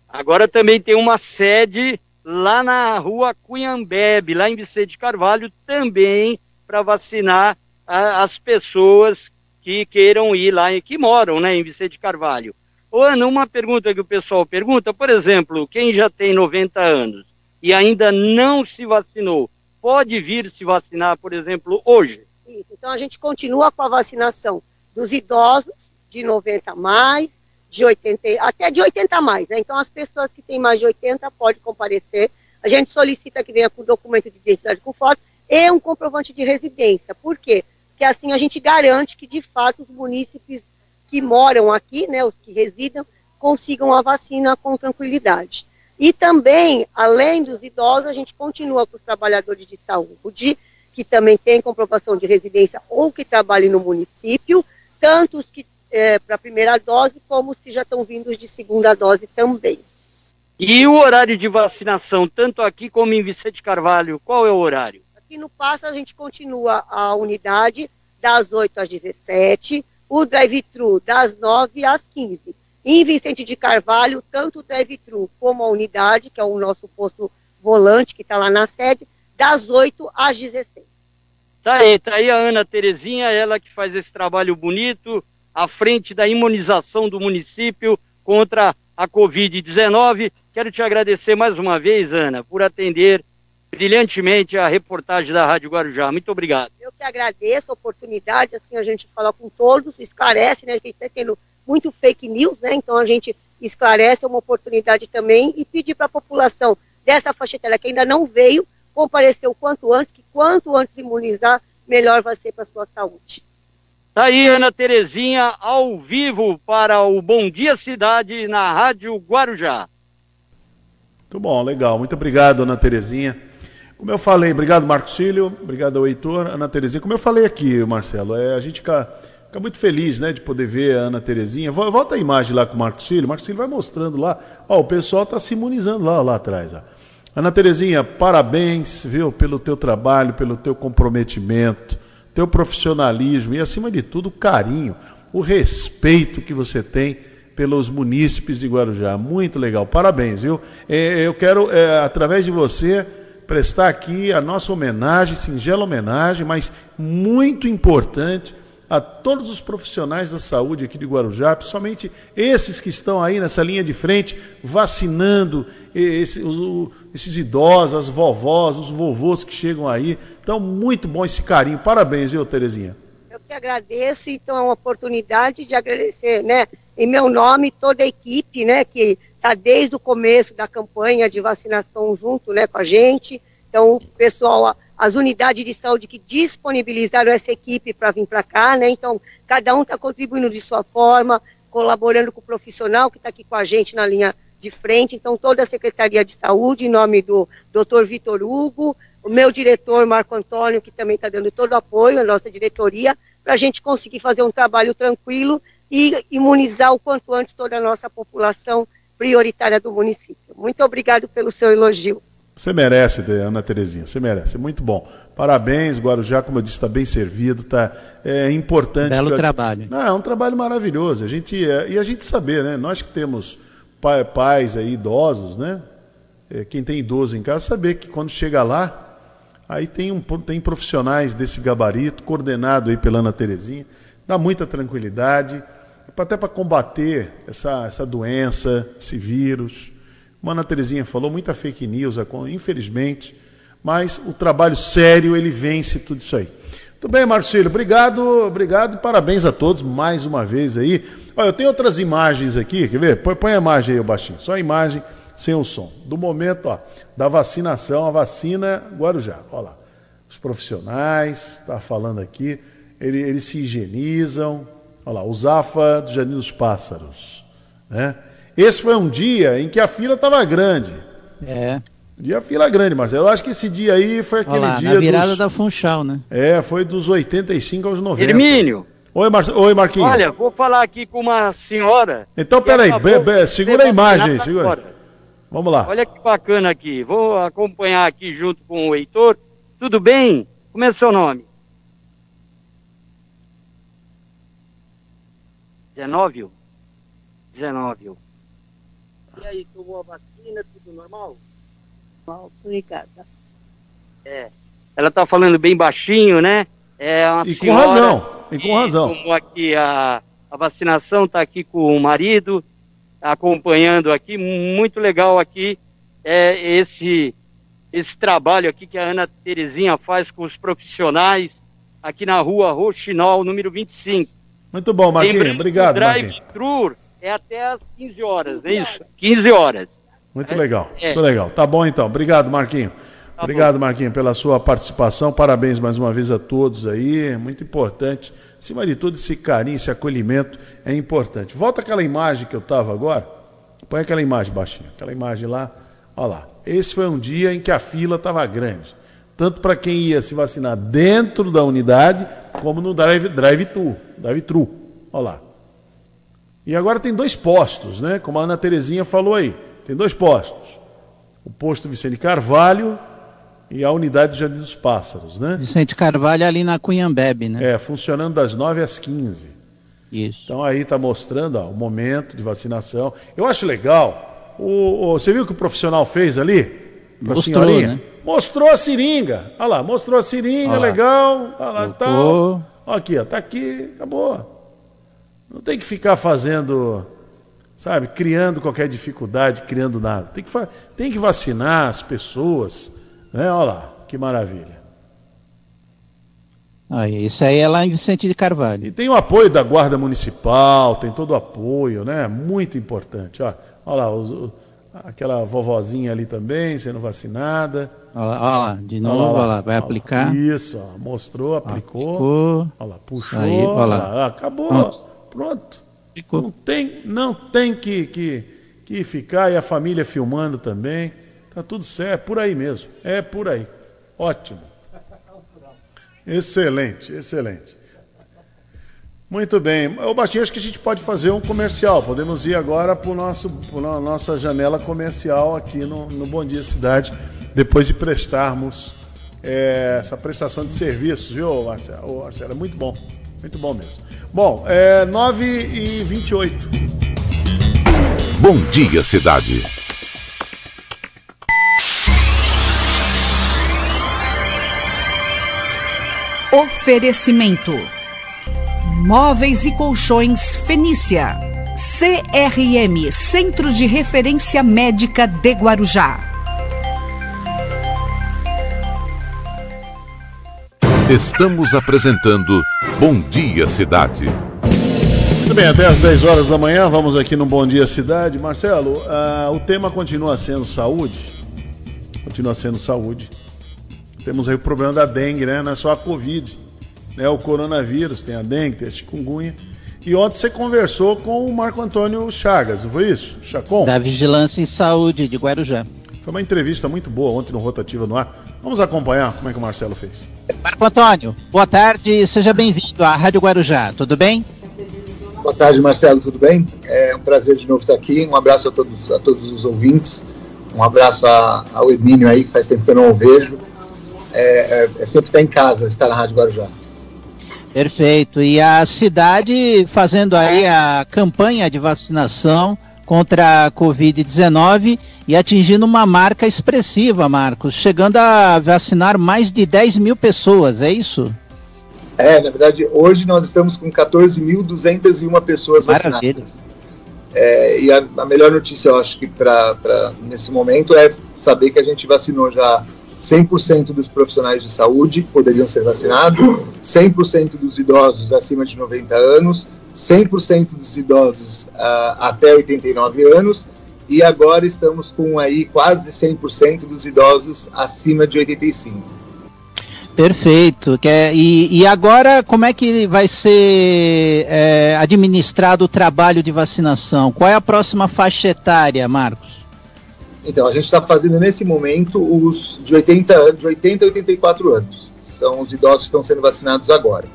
Agora também tem uma sede lá na rua Cunhambebe, lá em Vicente Carvalho, também para vacinar a- as pessoas que queiram ir lá e que moram né, em Vicente Carvalho. Ô, Ana, uma pergunta que o pessoal pergunta, por exemplo, quem já tem 90 anos e ainda não se vacinou, pode vir se vacinar, por exemplo, hoje? Isso. Então a gente continua com a vacinação dos idosos de 90 a mais, de 80, e- até de 80 a mais, né? Então as pessoas que têm mais de 80 podem comparecer. A gente solicita que venha com documento de identidade com foto e um comprovante de residência. Por quê? Porque assim a gente garante que de fato os munícipes que moram aqui, né, os que residam, consigam a vacina com tranquilidade. E também, além dos idosos, a gente continua com os trabalhadores de saúde, que também têm comprovação de residência ou que trabalhem no município, tanto os que para a primeira dose, como os que já estão vindos de segunda dose também. E o horário de vacinação, tanto aqui como em Vicente Carvalho, qual é o horário? Aqui no Passa a gente continua a unidade das 8 às 17, o drive-thru das 9 às 15. Em Vicente de Carvalho, tanto o drive-thru como a unidade, que é o nosso posto volante que está lá na sede, das 8 às 16. Tá aí, tá aí a Ana Terezinha, ela que faz esse trabalho bonito à frente da imunização do município contra a Covid-19. Quero te agradecer mais uma vez, Ana, por atender brilhantemente a reportagem da Rádio Guarujá. Muito obrigado. Eu que agradeço a oportunidade, assim, a gente fala com todos, esclarece, né, que está tendo muito fake news, né, então a gente esclarece, é uma oportunidade também, e pedir para a população dessa faixa etária que ainda não veio, comparecer o quanto antes, que quanto antes imunizar, melhor vai ser para a sua saúde. Tá aí, Ana Terezinha, ao vivo para o Bom Dia Cidade na Rádio Guarujá. Muito bom, legal. Muito obrigado, Ana Terezinha. Como eu falei, obrigado, Marcos Cílio, obrigado ao Heitor, Ana Terezinha. Como eu falei aqui, Marcelo, é, a gente fica, fica muito feliz né, de poder ver a Ana Terezinha. Vo- Volta a imagem lá com o Marcos Cílio. O Marcos Cílio vai mostrando lá. Ó, o pessoal está se imunizando lá, lá atrás. Ó. Ana Terezinha, parabéns, viu, pelo teu trabalho, pelo teu comprometimento, teu profissionalismo e, acima de tudo, o carinho, o respeito que você tem pelos munícipes de Guarujá. Muito legal, parabéns, viu? É, eu quero, é, através de você, prestar aqui a nossa homenagem, singela homenagem, mas muito importante a todos os profissionais da saúde aqui de Guarujá, principalmente esses que estão aí nessa linha de frente, vacinando esse, os, esses idosos, as vovós, os vovôs que chegam aí. Então, muito bom esse carinho. Parabéns, viu, Terezinha? Eu que agradeço, então, a oportunidade de agradecer, né, em meu nome, toda a equipe, né, que está desde o começo da campanha de vacinação junto, né, com a gente. Então, o pessoal as unidades de saúde que disponibilizaram essa equipe para vir para cá, né? Então, cada um está contribuindo de sua forma, colaborando com o profissional que está aqui com a gente na linha de frente. Então, toda a Secretaria de Saúde, em nome do Dr. Vitor Hugo, o meu diretor Marco Antônio, que também está dando todo o apoio, a nossa diretoria, para a gente conseguir fazer um trabalho tranquilo e imunizar o quanto antes toda a nossa população prioritária do município. Muito obrigado pelo seu elogio. Você merece, Ana Terezinha, você merece. É muito bom. Parabéns, Guarujá, como eu disse, está bem servido, tá é importante. Belo trabalho. Não, é um trabalho maravilhoso. A gente é, e a gente saber, né? Nós que temos pai, pais aí idosos, né? É, quem tem idoso em casa saber que quando chega lá, aí tem um tem profissionais desse gabarito coordenado aí pela Ana Terezinha, dá muita tranquilidade, até para combater essa essa doença, esse vírus. Como a Ana Terezinha falou, muita fake news, infelizmente, mas o trabalho sério, ele vence tudo isso aí. Muito bem, Marcelo, obrigado, obrigado e parabéns a todos mais uma vez aí. Olha, eu tenho outras imagens aqui, quer ver? Põe, põe a imagem aí, baixinho, só a imagem sem o som. Do momento, ó, da vacinação, a vacina Guarujá, olha lá. Os profissionais, tá falando aqui, eles, eles se higienizam, olha lá, o Zafa do Jardim dos Pássaros, né? Esse foi um dia em que a fila estava grande. É. Dia fila grande, Marcelo. Eu acho que esse dia aí foi aquele Olá, dia. Na virada dos... da Funchal, né? É, foi dos 85 aos 90. Hermínio. Oi, Mar... Oi, Marquinhos. Olha, vou falar aqui com uma senhora. Então, peraí, be... Be... segura a imagem aí, segura. Vamos lá. Olha que bacana aqui. Vou acompanhar aqui junto com o Heitor. Tudo bem? Como é o seu nome? 19? 19. E aí, tomou a vacina, tudo normal? Normal, obrigada. É. Ela tá falando bem baixinho, né? É uma e com razão, e com razão. Como aqui a, a vacinação tá aqui com o marido, acompanhando aqui, muito legal aqui é esse esse trabalho aqui que a Ana Terezinha faz com os profissionais aqui na rua Roxinol, número 25. Muito bom, Marquinhos. Obrigado, Drive-thru é até às 15 horas, é isso? 15 horas. Muito é, legal, é. muito legal. Tá bom então. Obrigado, Marquinho. Tá Obrigado, bom. Marquinho, pela sua participação. Parabéns mais uma vez a todos aí. É muito importante. Acima de tudo, esse carinho, esse acolhimento é importante. Volta aquela imagem que eu estava agora. Põe aquela imagem baixinha. Aquela imagem lá. Olha lá. Esse foi um dia em que a fila estava grande. Tanto para quem ia se vacinar dentro da unidade, como no drive-thru. Drive drive-thru. Olha lá. E agora tem dois postos, né? Como a Ana Terezinha falou aí. Tem dois postos. O posto Vicente Carvalho e a unidade do Jardim dos Pássaros, né? Vicente Carvalho ali na Cunhambebe, né? É, funcionando das 9 às 15. Isso. Então aí está mostrando ó, o momento de vacinação. Eu acho legal. O, o, você viu o que o profissional fez ali? Mostrou, senhorinha? Né? Mostrou a seringa. Olha lá, mostrou a seringa, Olha legal. Olha lá, tal. Aqui, ó, tá aqui, acabou. Não tem que ficar fazendo, sabe, criando qualquer dificuldade, criando nada. Tem que, tem que vacinar as pessoas. Né? Olha lá, que maravilha. Aí, isso aí é lá em Vicente de Carvalho. E tem o apoio da Guarda Municipal, tem todo o apoio, né? Muito importante. Olha, olha lá, os, aquela vovozinha ali também sendo vacinada. Olha lá, olha lá de novo, olha lá, olha lá vai olha aplicar. Isso, ó, mostrou, aplicou. aplicou. Olha lá, puxou, aí, olha lá. acabou. Pronto. Pronto. Ficou. Não tem, não tem que, que, que ficar e a família filmando também. Tá tudo certo, é por aí mesmo. É por aí. Ótimo. Excelente, excelente. Muito bem. O Baixinho, acho que a gente pode fazer um comercial. Podemos ir agora para a nossa janela comercial aqui no, no Bom Dia Cidade, depois de prestarmos é, essa prestação de serviços, viu, Marcelo? Marcelo, é muito bom. Muito bom mesmo. Bom, é 9 e 28. Bom dia, cidade. Oferecimento. Móveis e Colchões Fenícia. CRM Centro de Referência Médica de Guarujá. Estamos apresentando Bom Dia Cidade. Muito bem, até às 10 horas da manhã, vamos aqui no Bom Dia Cidade. Marcelo, uh, o tema continua sendo saúde. Continua sendo saúde. Temos aí o problema da dengue, né? Não é só a Covid, né? O coronavírus, tem a dengue, tem a chikungunya. E ontem você conversou com o Marco Antônio Chagas, não foi isso? Chacon? Da Vigilância em Saúde de Guarujá. Foi uma entrevista muito boa ontem no Rotativa no Ar. Vamos acompanhar como é que o Marcelo fez. Marco Antônio, boa tarde, seja bem-vindo à Rádio Guarujá, tudo bem? Boa tarde, Marcelo, tudo bem? É um prazer de novo estar aqui. Um abraço a todos, a todos os ouvintes. Um abraço a, ao Emílio aí, que faz tempo que eu não o vejo. É, é, é sempre estar em casa, estar na Rádio Guarujá. Perfeito. E a cidade fazendo aí a campanha de vacinação contra a Covid-19 e atingindo uma marca expressiva, Marcos, chegando a vacinar mais de 10 mil pessoas, é isso? É, na verdade, hoje nós estamos com 14.201 pessoas Maravilha. vacinadas. É, e a, a, melhor notícia, eu acho que para nesse momento é saber que a gente vacinou já 100% dos profissionais de saúde poderiam ser vacinados, 100% dos idosos acima de 90 anos, 100% dos idosos uh, até 89 anos e agora estamos com aí quase 100% dos idosos acima de 85. Perfeito. E, e agora, como é que vai ser é, administrado o trabalho de vacinação? Qual é a próxima faixa etária, Marcos? Então, a gente está fazendo nesse momento os de 80, de 80 a 84 anos. São os idosos que estão sendo vacinados agora.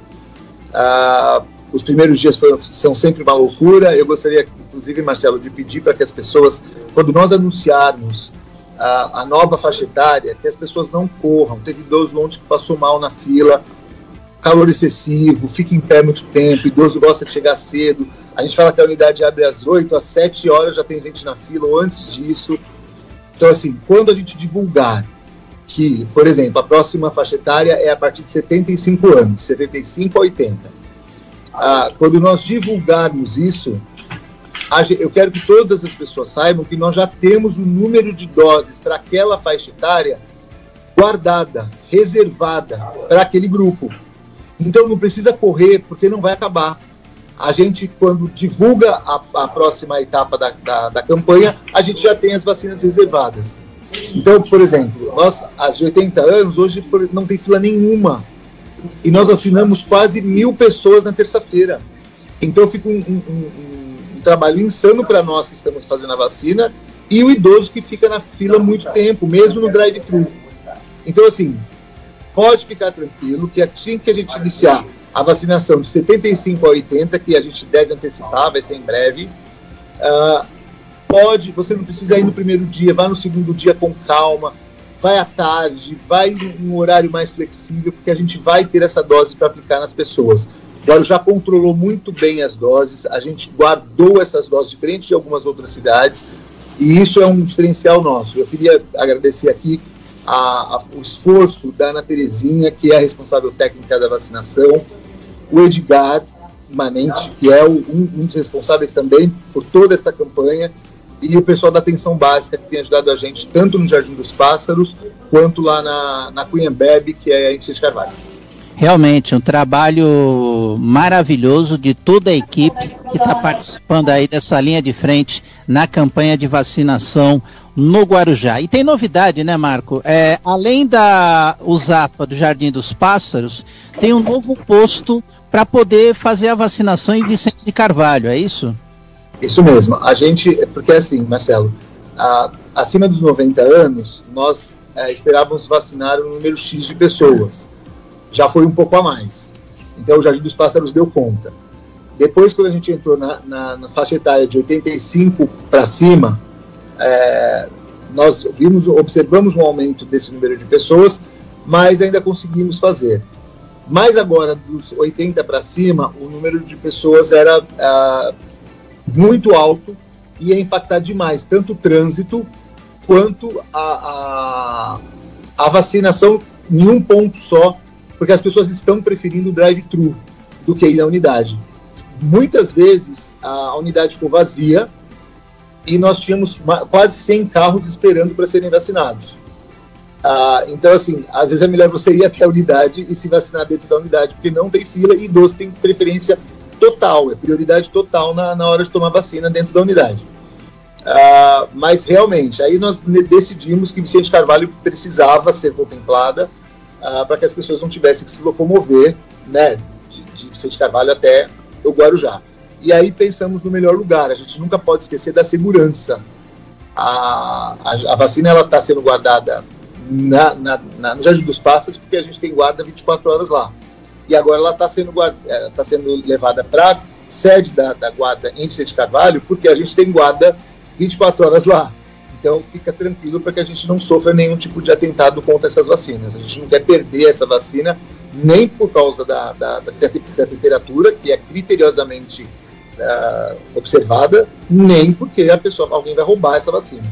Ah, os primeiros dias foram, são sempre uma loucura. Eu gostaria, inclusive, Marcelo, de pedir para que as pessoas, quando nós anunciarmos a, a, nova faixa etária, que as pessoas não corram. Teve idoso ontem que passou mal na fila, calor excessivo, fica em pé muito tempo, idoso gosta de chegar cedo. A gente fala que a unidade abre às 8, às 7 horas já tem gente na fila, ou antes disso. Então, assim, quando a gente divulgar que, por exemplo, a próxima faixa etária é a partir de 75 anos, 75 a 80. Ah, quando nós divulgarmos isso, eu quero que todas as pessoas saibam que nós já temos o um número de doses para aquela faixa etária guardada, reservada para aquele grupo. Então não precisa correr, porque não vai acabar. A gente, quando divulga a, a próxima etapa da, da, da, campanha, a gente já tem as vacinas reservadas. Então, por exemplo, nós, às 80 anos, hoje não tem fila nenhuma. E nós vacinamos quase mil pessoas na terça-feira. Então fica um, um, um trabalho insano para nós que estamos fazendo a vacina e o idoso que fica na fila muito tempo, mesmo no drive-thru. Então, assim, pode ficar tranquilo que assim que a gente iniciar a vacinação de 75 a 80, que a gente deve antecipar, vai ser em breve, uh, pode, você não precisa ir no primeiro dia, vá no segundo dia com calma, vai à tarde, vai num horário mais flexível, porque a gente vai ter essa dose para aplicar nas pessoas. Guarujá controlou muito bem as doses, a gente guardou essas doses, diferente de algumas outras cidades, e isso é um diferencial nosso. Eu queria agradecer aqui a, a, o esforço da Ana Terezinha, que é a responsável técnica da vacinação, o Edgar Manente, que é o, um, um, dos responsáveis também por toda esta campanha, e o pessoal da atenção básica, que tem ajudado a gente tanto no Jardim dos Pássaros, quanto lá na, na Cunhambebe, que é a de Carvalho. Realmente, um trabalho maravilhoso de toda a equipe que está participando aí dessa linha de frente na campanha de vacinação no Guarujá. E tem novidade, né, Marco? É, além da USAFA do Jardim dos Pássaros, tem um novo posto para poder fazer a vacinação em Vicente de Carvalho, é isso? Isso mesmo. A gente, porque assim, Marcelo, a, acima dos 90 anos, nós é, esperávamos vacinar um número X de pessoas já foi um pouco a mais. Então o Jardim dos Pássaros deu conta. Depois, quando a gente entrou na, na, na faixa etária de 85 para cima, é, nós vimos, observamos um aumento desse número de pessoas, mas ainda conseguimos fazer. Mas agora, dos 80 para cima, o número de pessoas era é, muito alto e ia impactar demais, tanto o trânsito quanto a, a, a vacinação em um ponto só porque as pessoas estão preferindo o drive-thru. do que ir na unidade. Muitas vezes a unidade ficou vazia e nós tínhamos quase 100 carros esperando para serem vacinados. Ah, então, assim, às vezes é melhor você ir até a unidade e se vacinar dentro da unidade, porque não tem fila e idoso tem preferência total, é prioridade total na, na hora de tomar vacina dentro da unidade. Ah, mas realmente, aí nós decidimos que Vicente Carvalho precisava ser contemplada ah, para que as pessoas não tivessem que se locomover né, de, de Vicente Carvalho até o Guarujá. E aí pensamos no melhor lugar, a gente nunca pode esquecer da segurança. A, a, a vacina está sendo guardada na, na, na, no Jardim dos Pássaros, porque a gente tem guarda 24 horas lá. E agora ela está sendo, é, tá sendo levada para sede da, da guarda em Vicente Carvalho, porque a gente tem guarda 24 horas lá. Então fica tranquilo para que a gente não sofra nenhum tipo de atentado contra essas vacinas. A gente não quer perder essa vacina nem por causa da, da, da, da temperatura, que é criteriosamente uh, observada, nem porque a pessoa, alguém vai roubar essa vacina.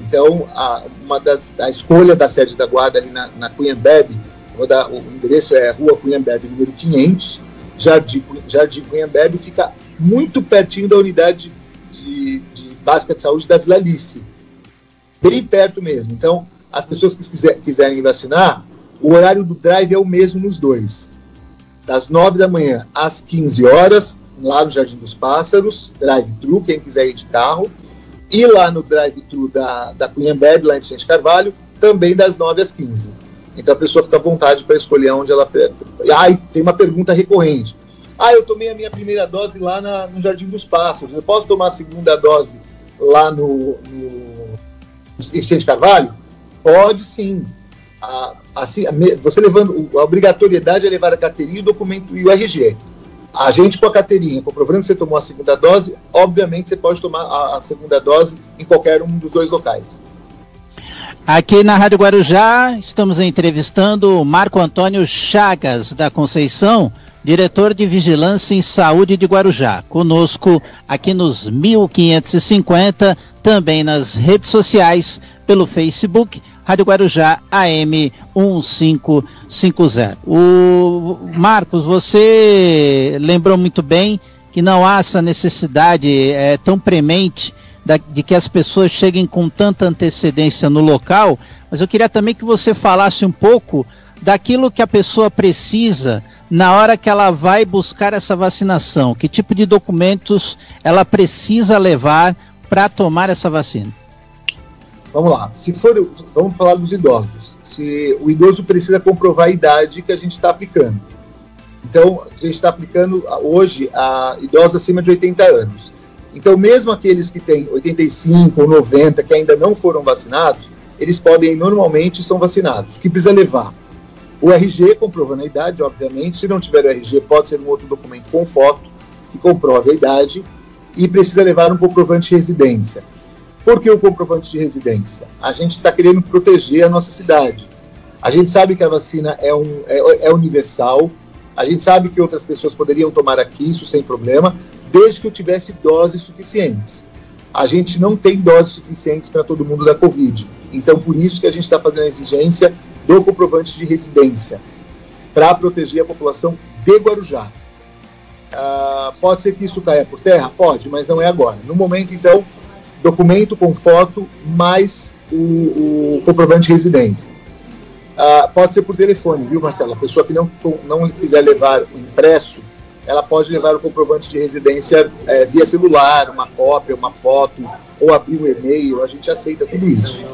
Então, a, uma da, a escolha da sede da guarda ali na, na Cunhambebe, dar, o endereço é Rua Cunhambebe, número 500, Jardim, Jardim Cunhambebe, fica muito pertinho da unidade de, de básica de saúde da Vila Alice, bem perto mesmo. Então, as pessoas que quiser, quiserem vacinar, o horário do drive é o mesmo nos dois. Das 9 da manhã às 15 horas, lá no Jardim dos Pássaros, drive-thru, quem quiser ir de carro, e lá no drive-thru da, da Cunhambebe, lá em Vicente Carvalho, também das 9 às 15. Então a pessoa fica à vontade para escolher onde ela. Ah, e tem uma pergunta recorrente. Ah, eu tomei a minha primeira dose lá na, no Jardim dos Pássaros. Eu posso tomar a segunda dose lá no, no Vicente Carvalho? Pode sim. A, assim, você levando. A obrigatoriedade é levar a carteirinha, o documento e o RG. A gente com a carteirinha, comprovando que você tomou a segunda dose, obviamente você pode tomar a, a segunda dose em qualquer um dos dois locais. Aqui na Rádio Guarujá, estamos entrevistando o Marco Antônio Chagas da Conceição, diretor de Vigilância em Saúde de Guarujá. Conosco aqui nos 1550, também nas redes sociais, pelo Facebook, Rádio Guarujá AM 1550. O Marcos, você lembrou muito bem que não há essa necessidade é, tão premente de que as pessoas cheguem com tanta antecedência no local, mas eu queria também que você falasse um pouco daquilo que a pessoa precisa na hora que ela vai buscar essa vacinação. Que tipo de documentos ela precisa levar para tomar essa vacina? Vamos lá. Se for, vamos falar dos idosos. Se o idoso precisa comprovar a idade que a gente está aplicando. Então, a gente está aplicando hoje a idosos acima de 80 anos. Então, mesmo aqueles que têm 85 ou 90 que ainda não foram vacinados, eles podem normalmente são vacinados. O que precisa levar? O RG comprovando a idade, obviamente. Se não tiver o RG, pode ser um outro documento com foto que comprove a idade e precisa levar um comprovante de residência. Por que o comprovante de residência? A gente está querendo proteger a nossa cidade. A gente sabe que a vacina é, um, é, é universal, a gente sabe que outras pessoas poderiam tomar aqui, isso sem problema, desde que eu tivesse doses suficientes. A gente não tem doses suficientes para todo mundo da Covid. Então, por isso que a gente está fazendo a exigência do comprovante de residência, para proteger a população de Guarujá. Uh, pode ser que isso caia por terra? Pode, mas não é agora. No momento, então, documento com foto mais o, o comprovante de residência. Uh, pode ser por telefone, viu, Marcelo? A pessoa que não, não quiser levar o impresso, ela pode levar o comprovante de residência é, via celular, uma cópia, uma foto, ou abrir um e-mail, a gente aceita tudo isso.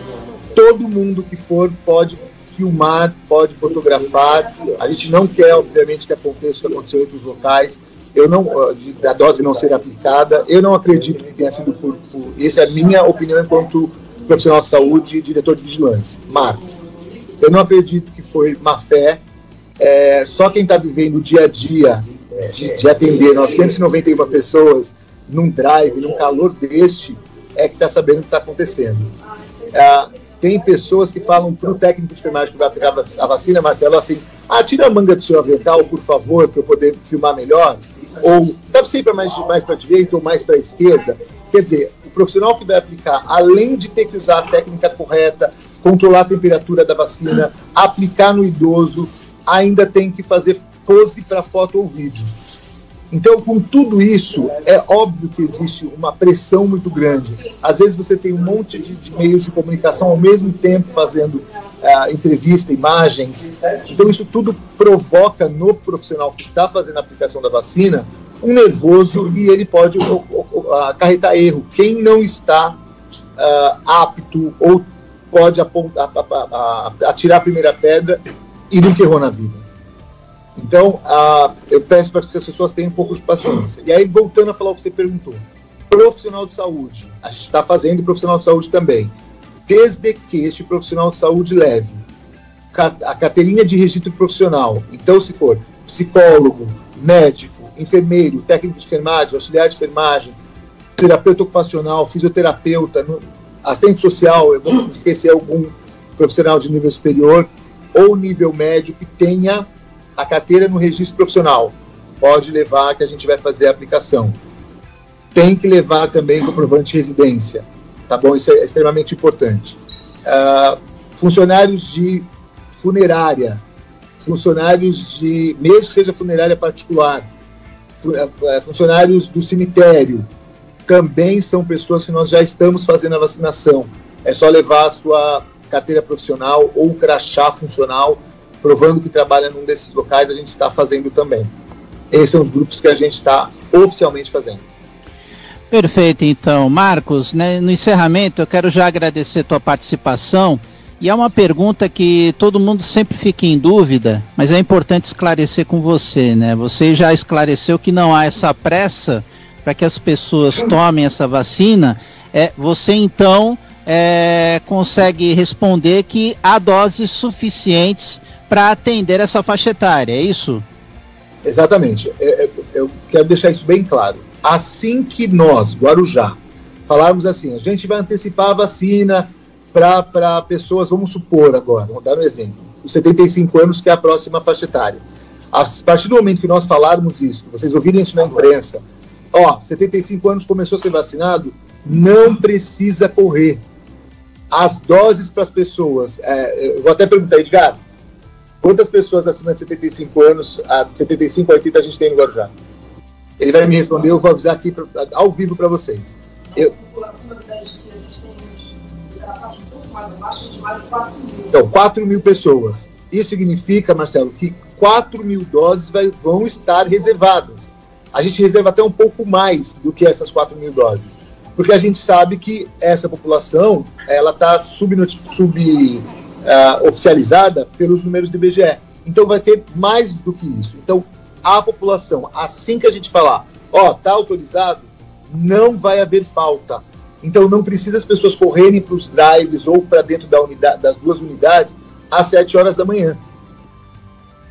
Todo mundo que for pode filmar, pode fotografar. A gente não quer, obviamente, que aconteça o que aconteceu em outros locais eu não da dose não ser aplicada. Eu não acredito que tenha sido por, por essa é a minha opinião enquanto profissional de saúde e diretor de vigilância. Marco, eu não acredito que foi má fé. É, só quem está vivendo o dia a dia de, de, atender 991 pessoas num drive, num calor deste, é que está sabendo o que está acontecendo. É, tem pessoas que falam para o técnico de enfermagem que vai aplicar a vacina, Marcelo, assim: ah, tira a manga do seu avental, por favor, para eu poder filmar melhor ou ser para mais, mais para a direita ou mais para a esquerda. Quer dizer, o profissional que vai aplicar, além de ter que usar a técnica correta, controlar a temperatura da vacina, aplicar no idoso, ainda tem que fazer pose para foto ou vídeo. Então, com tudo isso, é óbvio que existe uma pressão muito grande. Às vezes você tem um monte de, de meios de comunicação ao mesmo tempo fazendo uh, entrevista, imagens. Então, isso tudo provoca no profissional que está fazendo a aplicação da vacina um nervoso e ele pode acarretar erro. Quem não está uh, apto ou pode apontar, atirar a primeira pedra e nunca errou na vida. Então, uh, eu peço para que as pessoas tenham um pouco de paciência. E aí, voltando a falar o que você perguntou, profissional de saúde, a gente está fazendo profissional de saúde também, desde que este profissional de saúde leve a carteirinha de registro profissional. Então, se for psicólogo, médico, enfermeiro, técnico de enfermagem, auxiliar de enfermagem, terapeuta ocupacional, fisioterapeuta, assistente social, eu vou esquecer algum profissional de nível superior ou nível médio que tenha a carteira no registro profissional. Pode levar que a gente vai fazer a aplicação. Tem que levar também comprovante de residência. Tá bom? Isso é extremamente importante. Uh, funcionários de funerária, funcionários de, mesmo que seja funerária particular, é, funcionários do cemitério, também são pessoas que nós já estamos fazendo a vacinação. É só levar a sua carteira profissional ou crachá funcional provando que trabalha num desses locais, a gente está fazendo também. Esses são os grupos que a gente está oficialmente fazendo. Perfeito, então. Marcos, né, no encerramento, eu quero já agradecer tua participação. E é uma pergunta que todo mundo sempre fica em dúvida, mas é importante esclarecer com você, né? Você já esclareceu que não há essa pressa para que as pessoas tomem essa vacina. É, você então é, consegue responder que há doses suficientes para atender essa faixa etária, é isso? Exatamente. É, é, eu quero deixar isso bem claro. Assim que nós, Guarujá, falarmos assim, a gente vai antecipar a vacina para pessoas, vamos supor agora, vamos dar um exemplo, os 75 anos, que é a próxima faixa etária. A partir do momento que nós falarmos isso, vocês ouvirem isso na imprensa, ó, 75 anos começou a ser vacinado, não precisa correr. As doses para as pessoas, é, vou até perguntar, Edgar, Quantas pessoas acima de 75 anos, a 75 a 80 a gente tem no Guarujá? Ele vai me responder, eu vou avisar aqui pra, ao vivo para vocês. Eu... Então, 4 mil pessoas. Isso significa, Marcelo, que 4 mil doses vai, vão estar reservadas. A gente reserva até um pouco mais do que essas 4 mil doses. Porque a gente sabe que essa população ela está sub, sub uh, pelos números do IBGE. Então vai ter mais do que isso. Então a população, assim que a gente falar, ó, tá autorizado, não vai haver falta. Então não precisa as pessoas correrem para os drives ou para dentro da unidade, das duas unidades às 7 horas da manhã.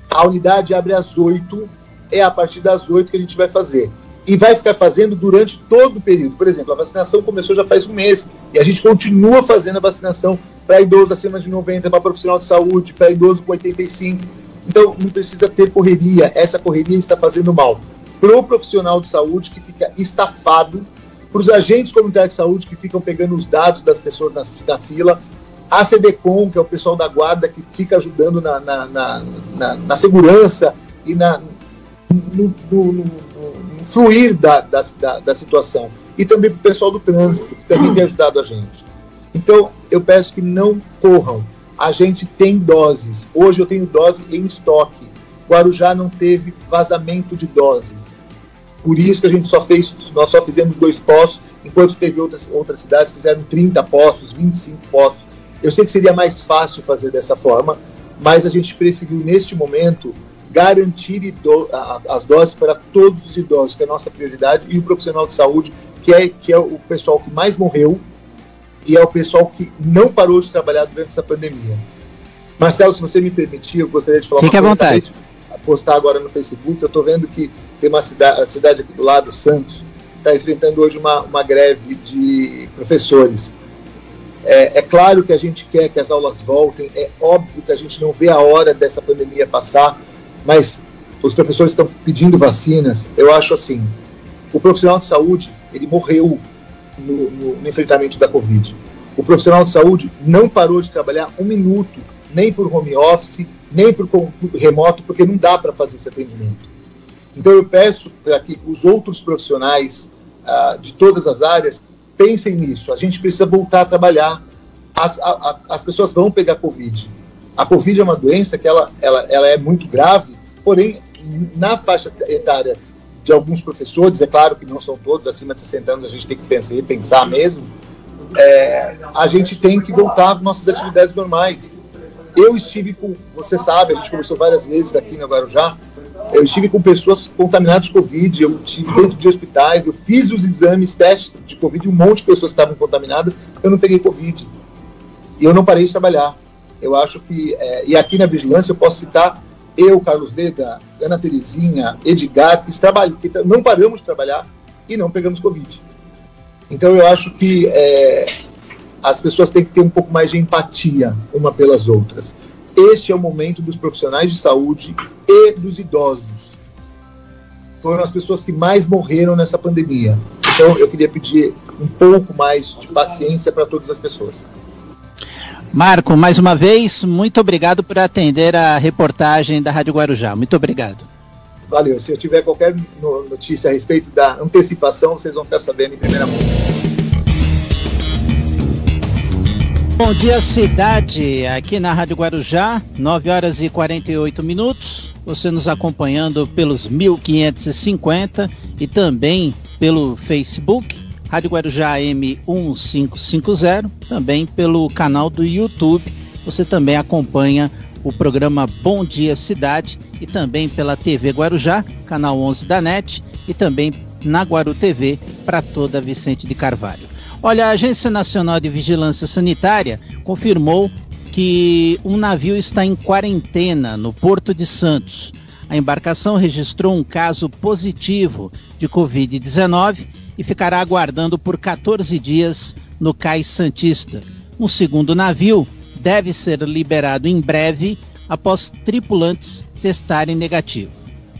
A unidade abre às 8, é a partir das 8 que a gente vai fazer. E vai ficar fazendo durante todo o período. Por exemplo, a vacinação começou já faz um mês e a gente continua fazendo a vacinação para idoso acima de 90, para profissional de saúde, para idoso com 85. Então, não precisa ter correria. Essa correria está fazendo mal para o profissional de saúde que fica estafado, para os agentes comunitários de saúde que ficam pegando os dados das pessoas na, na fila, a CDCOM, que é o pessoal da guarda que fica ajudando na, na, na, na, segurança e na, no, no, no fluir da, da, da situação. E também para o pessoal do trânsito, que também tem ajudado a gente. Então, eu peço que não corram. A gente tem doses. Hoje eu tenho dose em estoque. Guarujá não teve vazamento de dose. Por isso que a gente só fez, nós só fizemos dois postos, enquanto teve outras, outras cidades que fizeram 30 postos, 25 postos. Eu sei que seria mais fácil fazer dessa forma, mas a gente preferiu, neste momento, garantir as doses para todos os idosos, que é a nossa prioridade, e o profissional de saúde, que é, que é o pessoal que mais morreu, e é o pessoal que não parou de trabalhar durante essa pandemia. Marcelo, se você me permitir, eu gostaria de falar Fique uma à vontade. postar agora no Facebook. Eu estou vendo que tem uma cidade, a cidade aqui do lado, Santos, está enfrentando hoje uma, uma greve de professores. É, é, claro que a gente quer que as aulas voltem, é óbvio que a gente não vê a hora dessa pandemia passar, mas os professores estão pedindo vacinas. Eu acho assim: o profissional de saúde ele morreu no, no, no enfrentamento da Covid. O profissional de saúde não parou de trabalhar um minuto, nem por home office, nem por, por remoto, porque não dá para fazer esse atendimento. Então eu peço para que os outros profissionais uh, de todas as áreas pensem nisso. A gente precisa voltar a trabalhar. As, a, a, as pessoas vão pegar Covid. A Covid é uma doença que ela, ela, ela é muito grave, porém, na faixa etária de alguns professores, é claro que não são todos, acima de 60 anos a gente tem que pensar, pensar mesmo, é, a gente tem que voltar às nossas atividades normais. Eu estive com, você sabe, a gente conversou várias vezes aqui no Guarujá, eu estive com pessoas contaminadas com Covid, eu estive dentro de hospitais, eu fiz os exames, testes de Covid, um monte de pessoas estavam contaminadas, eu não peguei Covid. E eu não parei de trabalhar. Eu acho que, é, e aqui na vigilância eu posso citar eu, Carlos Leda, Ana Terezinha, Edgar, que, trabalham, que não paramos de trabalhar e não pegamos Covid. Então eu acho que é, as pessoas têm que ter um pouco mais de empatia uma pelas outras. Este é o momento dos profissionais de saúde e dos idosos. Foram as pessoas que mais morreram nessa pandemia. Então eu queria pedir um pouco mais de paciência para todas as pessoas. Marco, mais uma vez, muito obrigado por atender a reportagem da Rádio Guarujá. Muito obrigado. Valeu. Se eu tiver qualquer notícia a respeito da antecipação, vocês vão ficar sabendo em primeira mão. Bom dia, cidade, aqui na Rádio Guarujá, 9 horas e 48 minutos. Você nos acompanhando pelos 1550 e também pelo Facebook Rádio Guarujá M1550, também pelo canal do YouTube. Você também acompanha o programa Bom Dia Cidade e também pela TV Guarujá, canal 11 da NET e também na Guaru TV para toda Vicente de Carvalho. Olha, a Agência Nacional de Vigilância Sanitária confirmou que um navio está em quarentena no Porto de Santos. A embarcação registrou um caso positivo de Covid-19 e ficará aguardando por 14 dias no Cais Santista. Um segundo navio deve ser liberado em breve após tripulantes testarem negativo.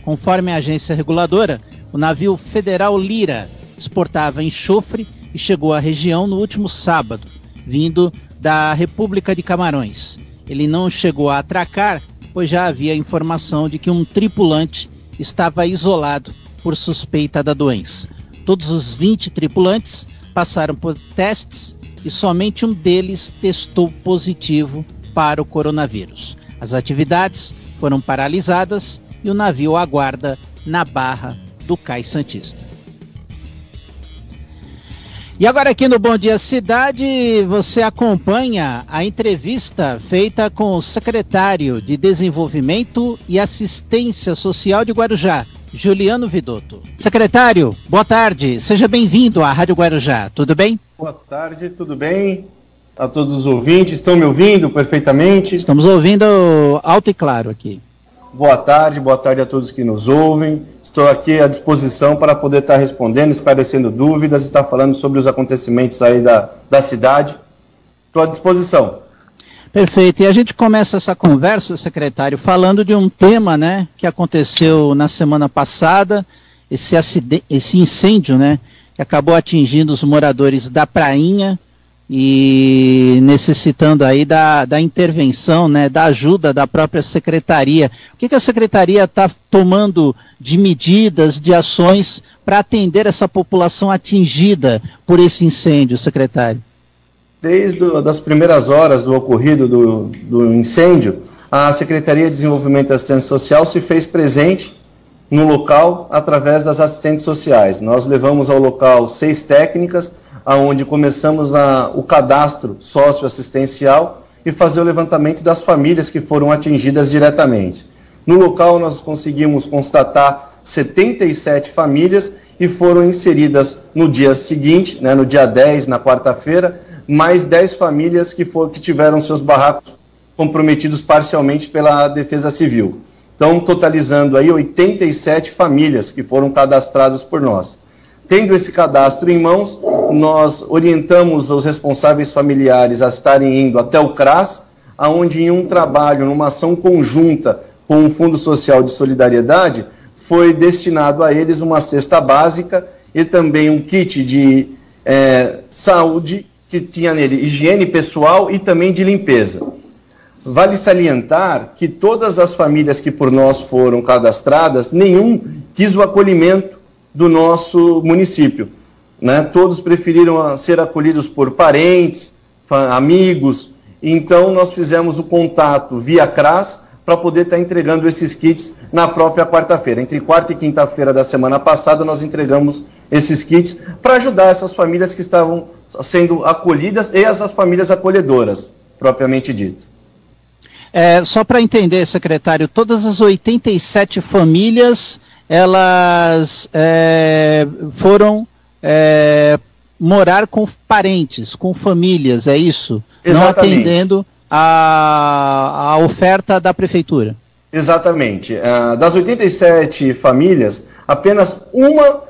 Conforme a agência reguladora, o navio Federal Lira exportava enxofre e chegou à região no último sábado, vindo da República de Camarões. Ele não chegou a atracar, pois já havia informação de que um tripulante estava isolado por suspeita da doença. Todos os 20 tripulantes passaram por testes e somente um deles testou positivo para o coronavírus. As atividades foram paralisadas e o navio aguarda na barra do Cais Santista. E agora aqui no Bom Dia Cidade, você acompanha a entrevista feita com o secretário de Desenvolvimento e Assistência Social de Guarujá, Juliano Vidotto. Secretário, boa tarde. Seja bem-vindo à Rádio Guarujá. Tudo bem? Boa tarde, tudo bem? A todos os ouvintes, estão me ouvindo perfeitamente? Estamos ouvindo alto e claro aqui. Boa tarde, boa tarde a todos que nos ouvem. Estou aqui à disposição para poder estar respondendo, esclarecendo dúvidas, estar falando sobre os acontecimentos aí da, da cidade. Estou à disposição. Perfeito. E a gente começa essa conversa, secretário, falando de um tema, né, que aconteceu na semana passada, esse, acidente, esse incêndio, né, que acabou atingindo os moradores da Prainha e necessitando aí da, da intervenção, né, da ajuda da própria secretaria. O que, que a secretaria está tomando de medidas, de ações para atender essa população atingida por esse incêndio, secretário? Desde as primeiras horas do ocorrido do, do incêndio, a Secretaria de Desenvolvimento e Assistência Social se fez presente no local através das assistentes sociais. Nós levamos ao local seis técnicas, aonde começamos a, o cadastro socioassistencial e fazer o levantamento das famílias que foram atingidas diretamente. No local, nós conseguimos constatar 77 famílias e foram inseridas no dia seguinte, né, no dia 10, na quarta-feira, mais 10 famílias que, for, que tiveram seus barracos comprometidos parcialmente pela Defesa Civil. Então, totalizando aí 87 famílias que foram cadastradas por nós. Tendo esse cadastro em mãos, nós orientamos os responsáveis familiares a estarem indo até o CRAS, aonde em um trabalho, numa ação conjunta com o Fundo Social de Solidariedade, foi destinado a eles uma cesta básica e também um kit de é, saúde que tinha nele higiene pessoal e também de limpeza. Vale salientar que todas as famílias que por nós foram cadastradas, nenhum quis o acolhimento do nosso município. Né? Todos preferiram ser acolhidos por parentes, amigos. Então, nós fizemos o contato via CRAS para poder estar tá entregando esses kits na própria quarta-feira. Entre quarta e quinta-feira da semana passada, nós entregamos esses kits para ajudar essas famílias que estavam sendo acolhidas e as famílias acolhedoras, propriamente dito. É, só para entender, secretário, todas as 87 famílias elas é, foram é, morar com parentes, com famílias, é isso? Exatamente. Não atendendo a, a oferta da prefeitura. Exatamente. Uh, das 87 famílias, apenas uma,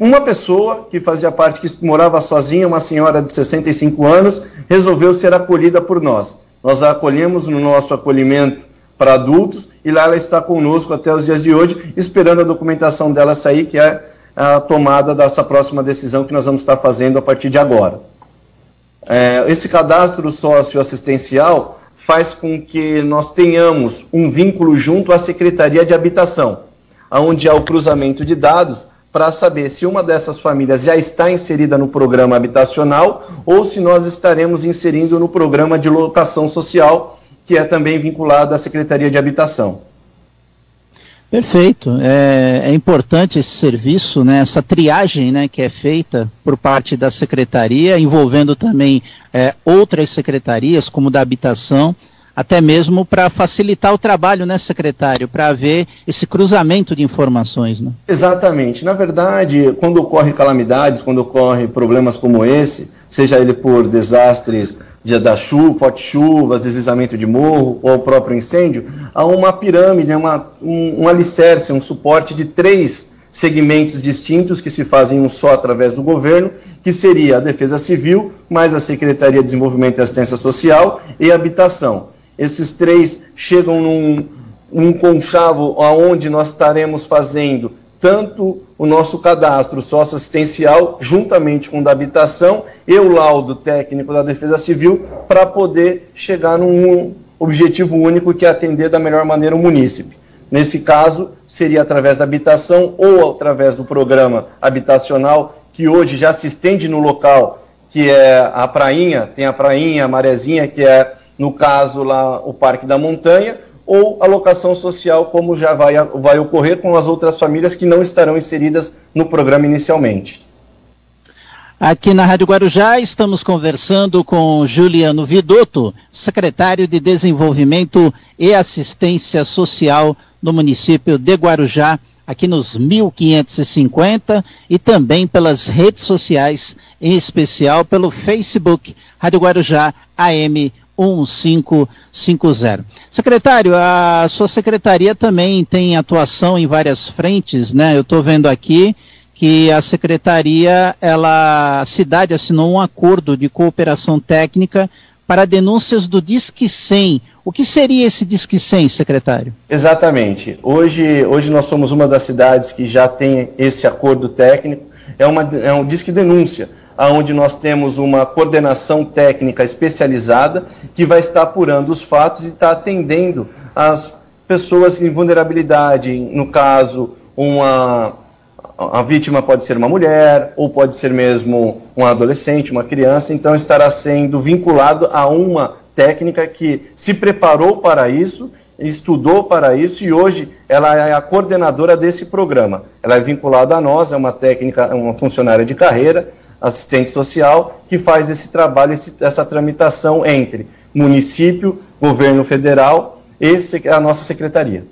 uma pessoa que fazia parte, que morava sozinha, uma senhora de 65 anos, resolveu ser acolhida por nós. Nós a acolhemos no nosso acolhimento para adultos e lá ela está conosco até os dias de hoje, esperando a documentação dela sair, que é a tomada dessa próxima decisão que nós vamos estar fazendo a partir de agora. É, esse cadastro socioassistencial faz com que nós tenhamos um vínculo junto à Secretaria de Habitação, onde há o cruzamento de dados para saber se uma dessas famílias já está inserida no programa habitacional ou se nós estaremos inserindo no programa de locação social, que é também vinculado à Secretaria de Habitação. Perfeito. É, é, importante esse serviço, né, essa triagem né, que é feita por parte da secretaria, envolvendo também é, outras secretarias, como da habitação, até mesmo para facilitar o trabalho, né, secretário, para haver esse cruzamento de informações. Né? Exatamente. Na verdade, quando ocorrem calamidades, quando ocorrem problemas como esse, seja ele por desastres dia da chuva, forte chuvas, deslizamento de morro ou o próprio incêndio, há uma pirâmide, uma, um, um alicerce, um suporte de três segmentos distintos que se fazem um só através do governo, que seria a Defesa Civil, mais a Secretaria de Desenvolvimento e Assistência Social e Habitação. Esses três chegam num, num conchavo aonde nós estaremos fazendo tanto o nosso cadastro socioassistencial, juntamente com o da habitação, e o laudo técnico da Defesa Civil, para poder chegar num objetivo único que é atender da melhor maneira o munícipe. Nesse caso, seria através da habitação ou através do programa habitacional, que hoje já se estende no local, que é a Prainha, tem a Prainha, a Marezinha, que é, no caso lá, o Parque da Montanha, ou alocação social, como já vai, vai ocorrer com as outras famílias que não estarão inseridas no programa inicialmente. Aqui na Rádio Guarujá estamos conversando com Juliano Vidotto, secretário de Desenvolvimento e Assistência Social do município de Guarujá, aqui nos 1550 e também pelas redes sociais, em especial pelo Facebook Rádio Guarujá AM 1550. Secretário, a sua secretaria também tem atuação em várias frentes, né? Eu estou vendo aqui que a secretaria, ela, a cidade assinou um acordo de cooperação técnica para denúncias do Disque 100. O que seria esse Disque 100, secretário? Exatamente. Hoje, hoje nós somos uma das cidades que já tem esse acordo técnico. É, uma, é um Disque Denúncia onde nós temos uma coordenação técnica especializada que vai estar apurando os fatos e está atendendo as pessoas em vulnerabilidade, no caso, uma a vítima pode ser uma mulher ou pode ser mesmo um adolescente, uma criança, então estará sendo vinculado a uma técnica que se preparou para isso, estudou para isso e hoje ela é a coordenadora desse programa. Ela é vinculada a nós, é uma técnica, uma funcionária de carreira, assistente social, que faz esse trabalho, esse, essa tramitação entre município, governo federal e a nossa secretaria.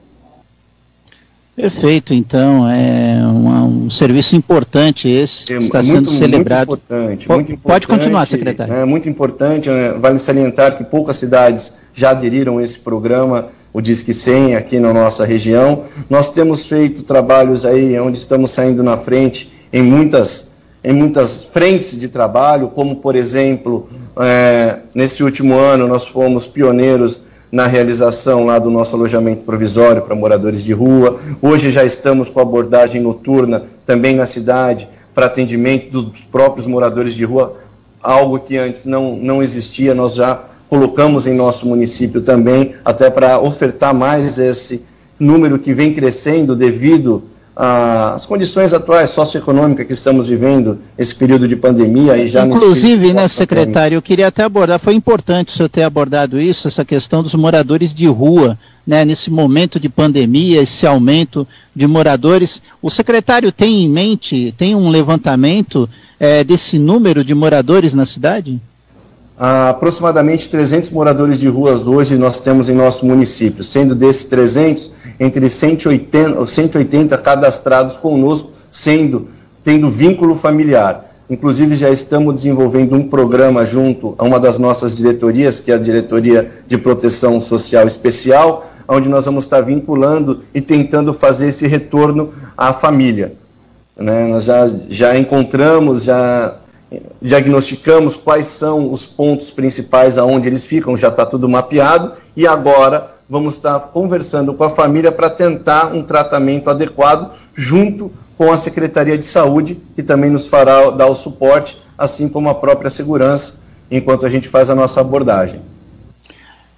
Perfeito, então, é uma, um serviço importante esse, é, está muito, sendo celebrado. Muito importante, muito importante, Pode continuar, secretário. É muito importante, é, vale salientar que poucas cidades já aderiram a esse programa, o Disque 100, aqui na nossa região. Nós temos feito trabalhos aí onde estamos saindo na frente em muitas em muitas frentes de trabalho, como, por exemplo, é, nesse último ano nós fomos pioneiros na realização lá do nosso alojamento provisório para moradores de rua. Hoje já estamos com abordagem noturna também na cidade para atendimento dos próprios moradores de rua, algo que antes não, não existia. Nós já colocamos em nosso município também, até para ofertar mais esse número que vem crescendo devido às condições atuais socioeconômicas que estamos vivendo esse período de pandemia e já inclusive né secretário eu queria até abordar foi importante o senhor ter abordado isso essa questão dos moradores de rua né nesse momento de pandemia esse aumento de moradores. O secretário tem em mente tem um levantamento é, desse número de moradores na cidade aproximadamente 300 moradores de ruas hoje nós temos em nosso município, sendo desses 300, entre 180, 180 cadastrados conosco, sendo tendo vínculo familiar. Inclusive já estamos desenvolvendo um programa junto a uma das nossas diretorias, que é a Diretoria de Proteção Social Especial, onde nós vamos estar vinculando e tentando fazer esse retorno à família. Né? Nós já, já encontramos, já diagnosticamos quais são os pontos principais aonde eles ficam, já está tudo mapeado, e agora vamos estar conversando com a família para tentar um tratamento adequado junto com a Secretaria de Saúde, que também nos fará dar o suporte, assim como a própria segurança, enquanto a gente faz a nossa abordagem.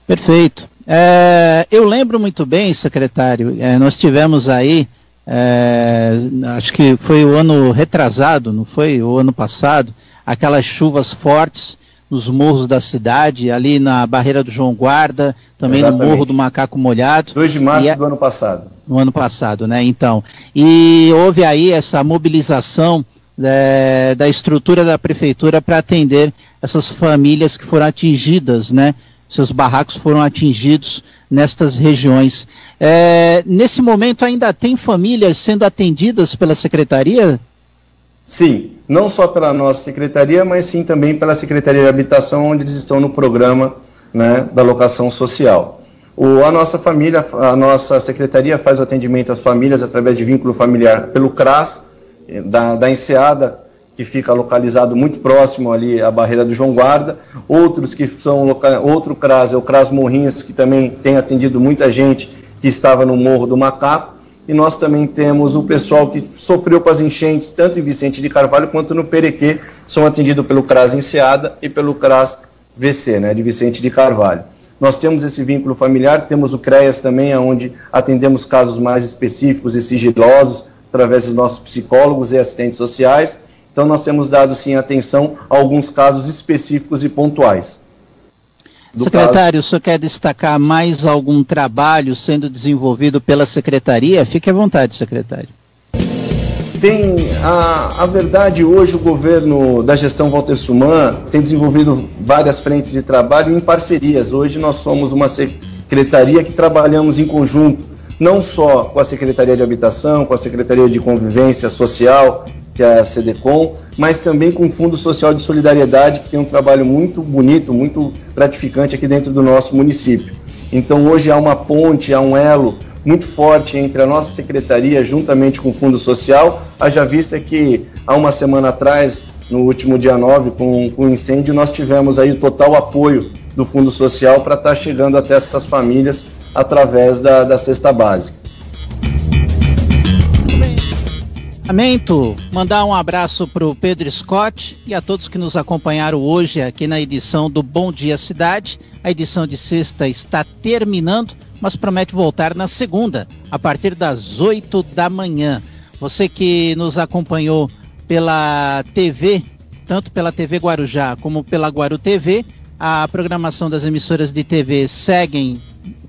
Perfeito. É, eu lembro muito bem, secretário, é, nós tivemos aí, é, acho que foi o ano retrasado, não foi? O ano passado, aquelas chuvas fortes nos morros da cidade, ali na barreira do João Guarda, também Exatamente. no Morro do Macaco Molhado. 2 de março do ano passado. No ano passado, né? Então. E houve aí essa mobilização é, da estrutura da prefeitura para atender essas famílias que foram atingidas, né? Seus barracos foram atingidos nestas regiões. É, nesse momento ainda tem famílias sendo atendidas pela secretaria, Sim, não só pela nossa secretaria, mas sim também pela Secretaria de Habitação, onde eles estão no programa né, da locação social. O, a nossa família, a nossa secretaria faz o atendimento às famílias através de vínculo familiar pelo CRAS, da, da Enseada, que fica localizado muito próximo ali à barreira do João Guarda, outros que são, outro CRAS é o CRAS Morrinhos, que também tem atendido muita gente que estava no Morro do Macaco, e nós também temos o pessoal que sofreu com as enchentes, tanto em Vicente de Carvalho quanto no Perequê, são atendidos pelo CRAS Enseada e pelo CRAS VC, né, de Vicente de Carvalho. Nós temos esse vínculo familiar, temos o CREAS também, onde atendemos casos mais específicos e sigilosos, através dos nossos psicólogos e assistentes sociais. Então, nós temos dado, sim, atenção a alguns casos específicos e pontuais. Secretário, caso. o senhor quer destacar mais algum trabalho sendo desenvolvido pela secretaria? Fique à vontade, secretário. Tem a, a verdade, hoje o governo da gestão Walter Suman tem desenvolvido várias frentes de trabalho em parcerias. Hoje nós somos uma secretaria que trabalhamos em conjunto, não só com a Secretaria de Habitação, com a Secretaria de Convivência Social que é a CDCOM, mas também com o Fundo Social de Solidariedade, que tem um trabalho muito bonito, muito gratificante aqui dentro do nosso município. Então hoje há uma ponte, há um elo muito forte entre a nossa secretaria, juntamente com o Fundo Social, haja vista que há uma semana atrás, no último dia 9, com, com o incêndio, nós tivemos aí o total apoio do Fundo Social para estar chegando até essas famílias através da, da cesta básica. Lamento mandar um abraço para o Pedro Scott e a todos que nos acompanharam hoje aqui na edição do Bom Dia Cidade. A edição de sexta está terminando, mas promete voltar na segunda, a partir das 8 da manhã. Você que nos acompanhou pela TV, tanto pela TV Guarujá como pela Guaru TV, a programação das emissoras de TV seguem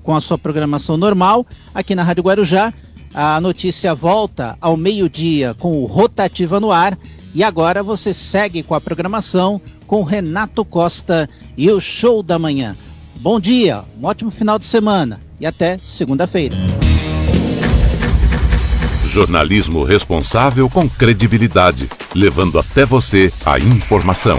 com a sua programação normal aqui na Rádio Guarujá a notícia volta ao meio-dia com o Rotativa no ar. E agora você segue com a programação com Renato Costa e o Show da Manhã. Bom dia, um ótimo final de semana e até segunda-feira. Jornalismo responsável com credibilidade, levando até você a informação.